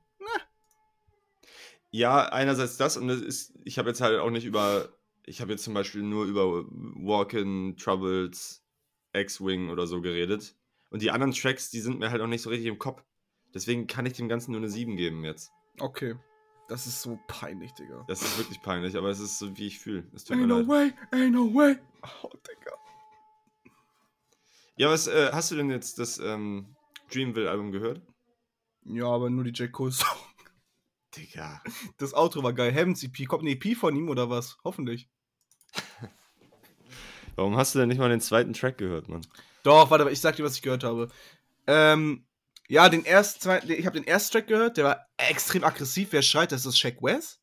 Ja, einerseits das und das ist, ich habe jetzt halt auch nicht über, ich habe jetzt zum Beispiel nur über Walk-in, Troubles, X-Wing oder so geredet. Und die anderen Tracks, die sind mir halt auch nicht so richtig im Kopf. Deswegen kann ich dem Ganzen nur eine 7 geben jetzt. okay, das ist so peinlich, Digga. Das ist wirklich peinlich, aber es ist so, wie ich fühle. Ain't no leid. way, ain't no way. Oh, Digga. Ja, was, äh, hast du denn jetzt das ähm, Dreamville-Album gehört? Ja, aber nur die Jack Cole Song. Digga. Das Outro war geil. Heavens EP, kommt eine EP von ihm oder was? Hoffentlich. Warum hast du denn nicht mal den zweiten Track gehört, Mann? Doch, warte, ich sag dir, was ich gehört habe. Ähm, ja, den ersten, zweiten, ich habe den ersten Track gehört, der war extrem aggressiv. Wer schreit, das ist Shaq West?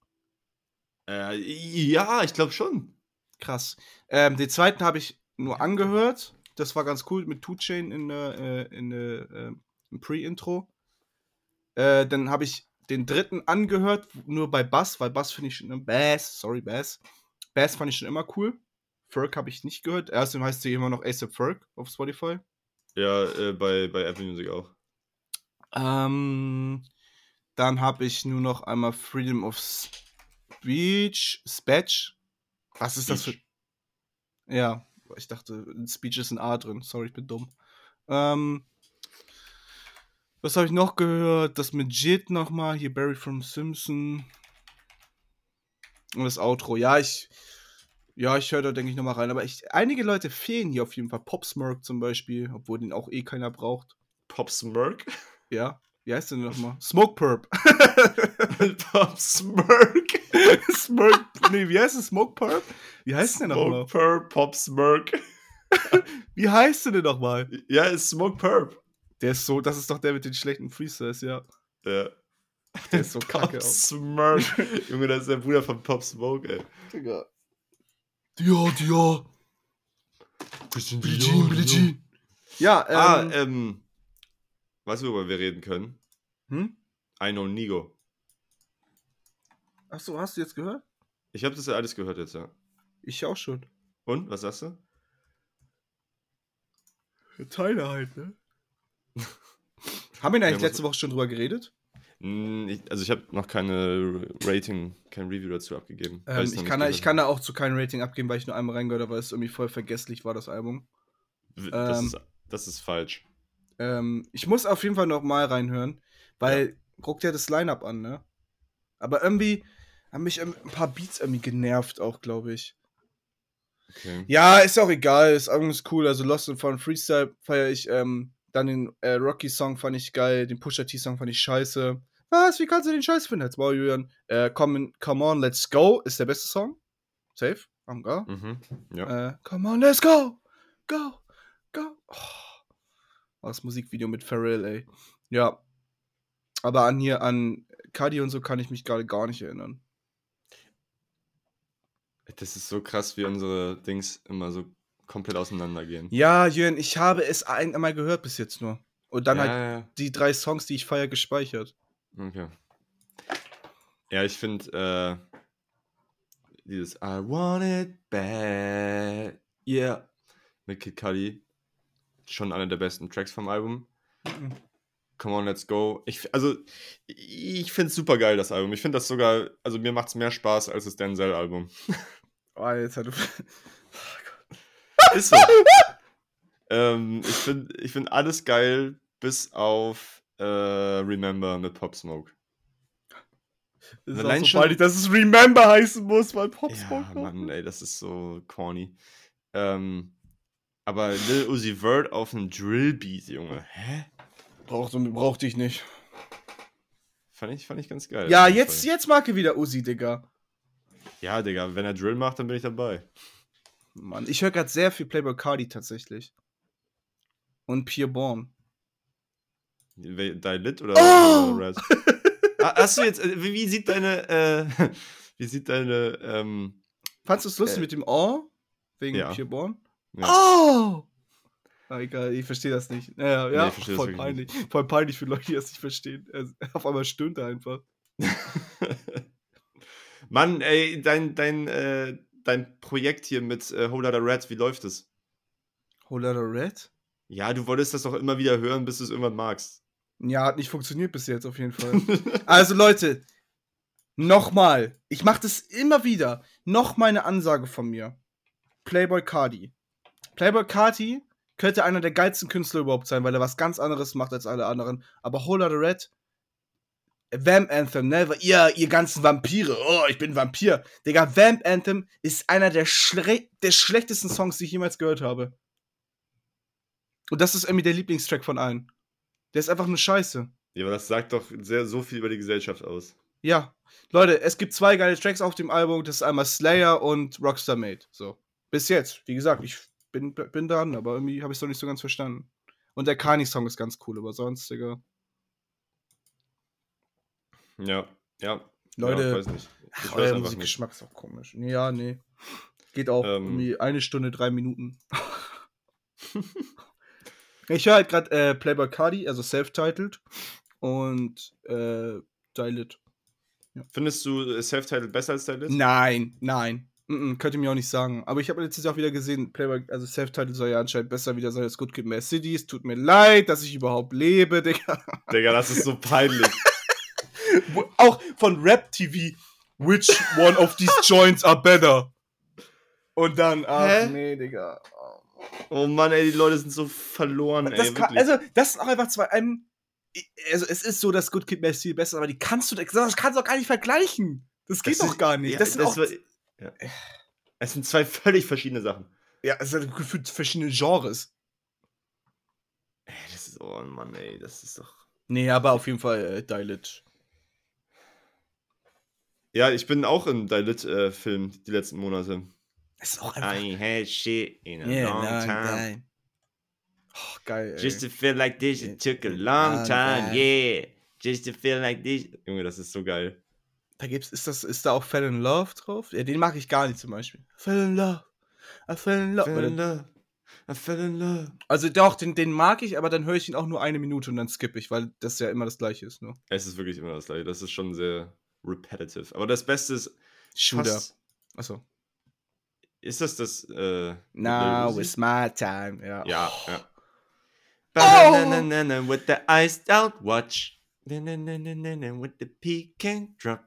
Äh, ja, ich glaube schon. Krass. Ähm, den zweiten habe ich nur angehört. Das war ganz cool mit Two Chain in der, äh, in der, äh, im Pre-Intro. Äh, dann habe ich den dritten angehört, nur bei Bass, weil Bass finde ich schon, Bass, sorry, Bass. Bass fand ich schon immer cool. Ferg habe ich nicht gehört. Erstens heißt sie immer noch ASAP Ferg auf Spotify. Ja, äh, bei, bei Apple Music auch. Ähm, dann habe ich nur noch einmal Freedom of Speech. Speech. Was ist das für. Ja, ich dachte, Speech ist ein A drin. Sorry, ich bin dumm. Ähm, was habe ich noch gehört? Das mit Jit nochmal. Hier Barry from Simpson. Und das Outro. Ja, ich. Ja, ich höre da, denke ich, nochmal rein. Aber ich, einige Leute fehlen hier auf jeden Fall. Pop Smirk zum Beispiel, obwohl den auch eh keiner braucht. Pop Smirk? Ja. Wie heißt der denn nochmal? Smoke Perp. Pop Smirk? Smirk. Nee, wie heißt es? Smoke Perp? Wie heißt der nochmal? Smoke Perp, Pop Smirk. Wie heißt der denn nochmal? Ja, ist Smoke Perp. Der ist so, das ist doch der mit den schlechten Freestyles, ja. Ja. Der ist so Pop kacke auch. Smirk. Junge, das ist der Bruder von Pop Smoke, ey. Digga. Ja, ja. Billie Jean, Billie Jean. Ja, ähm. Ah, ähm. Weißt du, worüber wir reden können? hm? I know Nigo. Achso, hast du jetzt gehört? Ich habe das ja alles gehört jetzt, ja. Ich auch schon. Und, was sagst du? Teile halt, ne? Haben wir denn Ja, eigentlich muss- letzte Woche schon drüber geredet? Hm, Ich, also ich habe noch keine Rating, kein Review dazu abgegeben. Ähm, ich, kann da, ich gehört kann da auch zu keinem Rating abgeben, weil ich nur einmal reingehört habe, weil es irgendwie voll vergesslich war, das Album. Das, ähm, ist, das ist falsch. Ähm, ich muss auf jeden Fall noch mal reinhören, weil guckt ja das Line-Up an, ne? Aber irgendwie haben mich ein paar Beats irgendwie genervt auch, glaube ich. Okay. Ja, ist auch egal, das Album ist cool, also Lost and Found Freestyle feiere ich, ähm, dann den äh, Rocky-Song fand ich geil, den Pusha T-Song fand ich scheiße. Was, wie kannst du den scheiße finden? Jetzt wow, Julian. Äh, come, come on, let's go ist der beste Song. Safe, am go. Mhm. Ja. Äh, come on, let's go! Go! Go! Oh. Oh, das Musikvideo mit Pharrell, ey. Ja. Aber an hier, an Cudi und so kann ich mich gerade gar nicht erinnern. Das ist so krass, wie unsere Dings immer so komplett auseinandergehen. Ja, Jürgen, ich habe es einmal gehört bis jetzt nur. Und dann ja, halt die drei Songs, die ich feier, gespeichert. ja, okay. Ja, ich finde, äh, dieses I want it bad, yeah, mit Kid Cudi, schon einer der besten Tracks vom Album. Mhm. Come on, let's go. Ich, also, ich finde es super geil, das Album. Ich finde das sogar, also mir macht es mehr Spaß als das Denzel-Album. Oh, jetzt hat du. Ist so. ähm, ich finde ich find alles geil, bis auf äh, Remember mit Pop Smoke. Das ist Allein so schon- peinlich, dass es Remember heißen muss, weil Pop Ja, Smoke kommt. Mann, ey, das ist so corny. Ähm, aber Lil Uzi Vert auf einem Drillbeat, Junge. Hä? Braucht, brauchte ich nicht. Fand ich, fand ich ganz geil. Ja, jetzt, jetzt mag er wieder Uzi, Digga. Ja, Digga, wenn er Drill macht, dann bin ich dabei. Mann, ich höre gerade sehr viel Playboy Cardi tatsächlich. Und Pure Born. We- Die Lit oder Oh! Raz? Ah, Hast du jetzt, wie, wie sieht deine, äh, wie sieht deine, ähm, Fandest du es lustig Äh, mit dem Oh? Wegen ja. Pure Born? ja. Oh! Ah, egal, ich verstehe das nicht. Ja, ja, Nee, voll peinlich. Voll peinlich für Leute, die das nicht verstehen. Er, auf einmal stöhnt er einfach. Mann, ey, dein, dein, äh, dein Projekt hier mit äh, Whole Lotta Rats, wie läuft es? Whole Lotta Red? Ja, du wolltest das doch immer wieder hören, bis du es irgendwann magst. Ja, hat nicht funktioniert bis jetzt auf jeden Fall. also Leute, nochmal, ich mache das immer wieder. Noch eine Ansage von mir. Playboy Cardi. Playboy Cardi könnte einer der geilsten Künstler überhaupt sein, weil er was ganz anderes macht als alle anderen. Aber Whole Lotta Red, Vamp Anthem, ne? Ihr, ihr ganzen Vampire. Oh, ich bin Vampir. Digga, Vamp Anthem ist einer der, schle der schlechtesten Songs, die ich jemals gehört habe. Und das ist irgendwie der Lieblingstrack von allen. Der ist einfach nur scheiße. Ja, aber das sagt doch sehr, so viel über die Gesellschaft aus. Ja. Leute, es gibt zwei geile Tracks auf dem Album. Das ist einmal Slayer und Rockstar Made. So. Bis jetzt. Wie gesagt, ich bin, bin dran, aber irgendwie habe ich es noch nicht so ganz verstanden. Und der Kani-Song ist ganz cool, aber sonst, Digga. Ja, ja. Leute, ja, weiß nicht. Ich Ach, weiß euer Musikgeschmack ist auch komisch. Ja, nee. Geht auch Ähm. irgendwie eine Stunde, drei Minuten. ich höre halt gerade äh, Playboy Cardi, also self-titled. Und äh, Dilit. Findest du äh, Self-Titled besser als Dilit? Nein, nein. Mm -mm, könnt ihr mir auch nicht sagen. Aber ich habe letztes Jahr auch wieder gesehen, Playboy, also Self-Titled soll ja anscheinend besser wieder sein als Good Kid Mad City. Es tut mir leid, dass ich überhaupt lebe, Digga. Digga, das ist so peinlich. Auch von Rap TV. Which one of these joints are better? Und dann, ach Hä? nee, Digga. oh Mann, ey, die Leute sind so verloren, ey. Das kann, wirklich. also, das sind auch einfach zwei. Ähm, also, es ist so, dass Good Kid Mad City besser ist, aber die kannst du, das kannst du doch gar nicht vergleichen. Das geht Das doch ist- gar nicht. ja, das sind auch, war- ja. Es sind zwei völlig verschiedene Sachen. ja, es sind gefühlt verschiedene Genres. Ey, das ist, oh Mann, ey, das ist doch. Nee, aber auf jeden Fall äh, Dilit. Ja, ich bin auch im Dilit-Film die letzten Monate. Es ist auch einfach. I had shit in a Yeah, long long time. time. Oh, geil, ey. Just to feel like this, it took a Long long time, time. yeah. Just to feel like this. Junge, das ist so geil. Da gibt's, ist, das, ist da auch Fell in Love drauf? Ja, den mag ich gar nicht zum Beispiel. Fell in Love. I fell in love. Fell in love. I fell in love. Also doch, den, den mag ich, aber dann höre ich ihn auch nur eine Minute und dann skippe ich, weil das ja immer das gleiche ist. Ne? Es ist wirklich immer das gleiche. Das ist schon sehr repetitive. Aber das Beste ist. Shooter. fast- Achso. Ist das das. Äh, Now is my time. Ja. Ja, ja. Oh! With the iced out watch. With the pecan drop.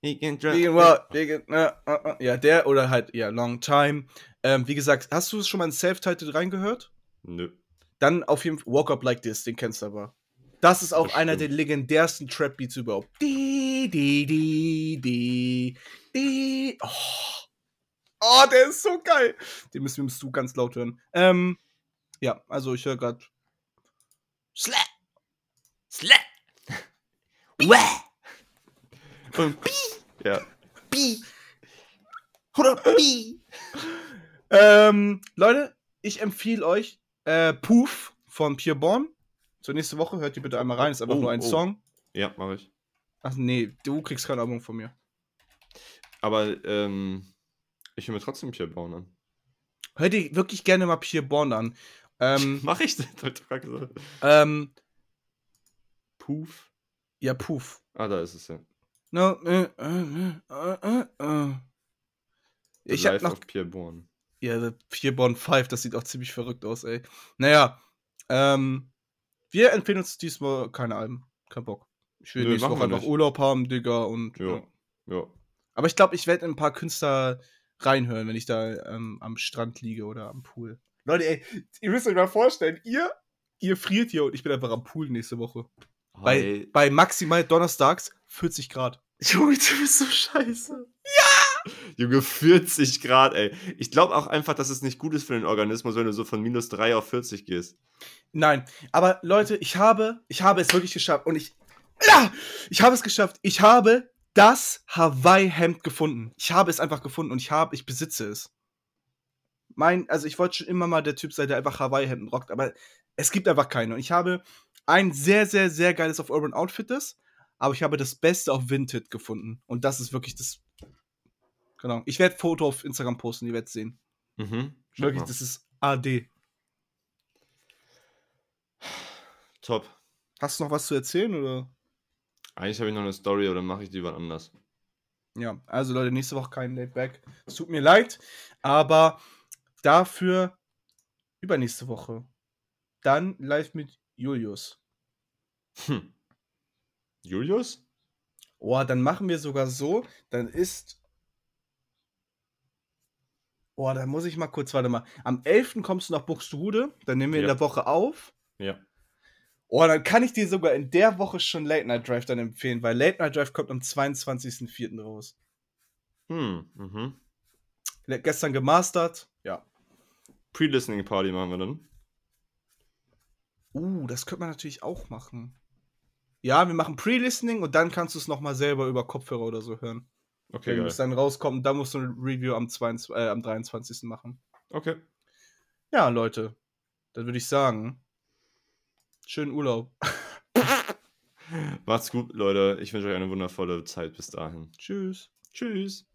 Pecan drop. Wegen what? Wegen, äh, äh, äh, ja, der oder halt, ja, Long Time. Ähm, wie gesagt, hast du schon mal in Self-Titled reingehört? Nö. Dann auf jeden Fall Walk Up Like This, den kennst du aber. Das ist auch Das einer der legendärsten Trap-Beats überhaupt. Die, die, die, die, die. Oh. oh, der ist so geil. Den müssen wir im Stu ganz laut hören. Ähm, ja, also ich höre gerade. Slap. Slap. Wah. Und Pi. Ja. Pi. Oder Pi. Ähm, Leute, ich empfehle euch äh, Poof von Pure Born. So nächste Woche hört ihr bitte einmal rein. Ist einfach Oh, nur ein oh. Song. Ja, mach ich. Ach nee, du kriegst kein Album von mir. Aber, ähm. Ich höre mir trotzdem Pierre Bauen an. Hört ihr wirklich gerne mal Pure Born an. Ähm, Mach ich das? Hab gesagt. ähm, Poof. ja, Poof. Ah, da ist es ja. No, äh, äh, äh, äh, äh. Ich hab Life noch. of Pierre Bourne. Ja, The Pure Born 5, das sieht auch ziemlich verrückt aus, ey. Naja, ähm, wir empfehlen uns diesmal keine Alben. Kein Bock. Ich will Nö, nächste Woche einfach. Urlaub haben, Digga, und. Ja. Ja. Aber ich glaube, ich werde in ein paar Künstler reinhören, wenn ich da ähm, am Strand liege oder am Pool. Leute, ey, ihr müsst euch mal vorstellen, ihr, ihr friert hier und ich bin einfach am Pool nächste Woche. Bei, Hi. bei maximal donnerstags 40 Grad. Junge, du bist so scheiße. Ja! Junge, 40 Grad, ey. Ich glaube auch einfach, dass es nicht gut ist für den Organismus, wenn du so von minus 3 auf 40 gehst. Nein, aber Leute, ich habe, ich habe es wirklich geschafft und ich, ja, ich habe es geschafft. Ich habe das Hawaii-Hemd gefunden. Ich habe es einfach gefunden und ich habe, ich besitze es. Mein, also ich wollte schon immer mal der Typ sein, der einfach Hawaii-Hemden rockt, aber es gibt einfach keine. Und ich habe ein sehr, sehr, sehr geiles auf Urban Outfitters, aber ich habe das Beste auf Vinted gefunden. Und das ist wirklich das. Genau. Ich werde Foto auf Instagram posten, ihr werdet sehen. Mhm. Wirklich, das ist AD. Top. Hast du noch was zu erzählen oder? Eigentlich habe ich noch eine Story, oder mache ich die wann anders? Ja, also Leute, nächste Woche kein Late Back. Es tut mir leid, aber dafür übernächste Woche dann live mit Julius. Hm. Julius? Oh, dann machen wir sogar so, dann ist. Oh, da muss ich mal kurz, warte mal. Am 11. kommst du nach Buxtehude, dann nehmen wir in Ja. der Woche auf. Ja. Oh, dann kann ich dir sogar in der Woche schon Late Night Drive dann empfehlen, weil Late Night Drive kommt am 22.04. raus. Hm. Mhm. Gestern gemastert. Ja. Pre-Listening Party machen wir dann. Uh, das könnte man natürlich auch machen. Ja, wir machen Pre-Listening und dann kannst du es nochmal selber über Kopfhörer oder so hören. Okay, Wenn es dann rauskommt, dann musst du ein Review am, 22, äh, am 23. machen. Okay. Ja, Leute, dann würde ich sagen, schönen Urlaub. Macht's gut, Leute. Ich wünsche euch eine wundervolle Zeit bis dahin. Tschüss. Tschüss.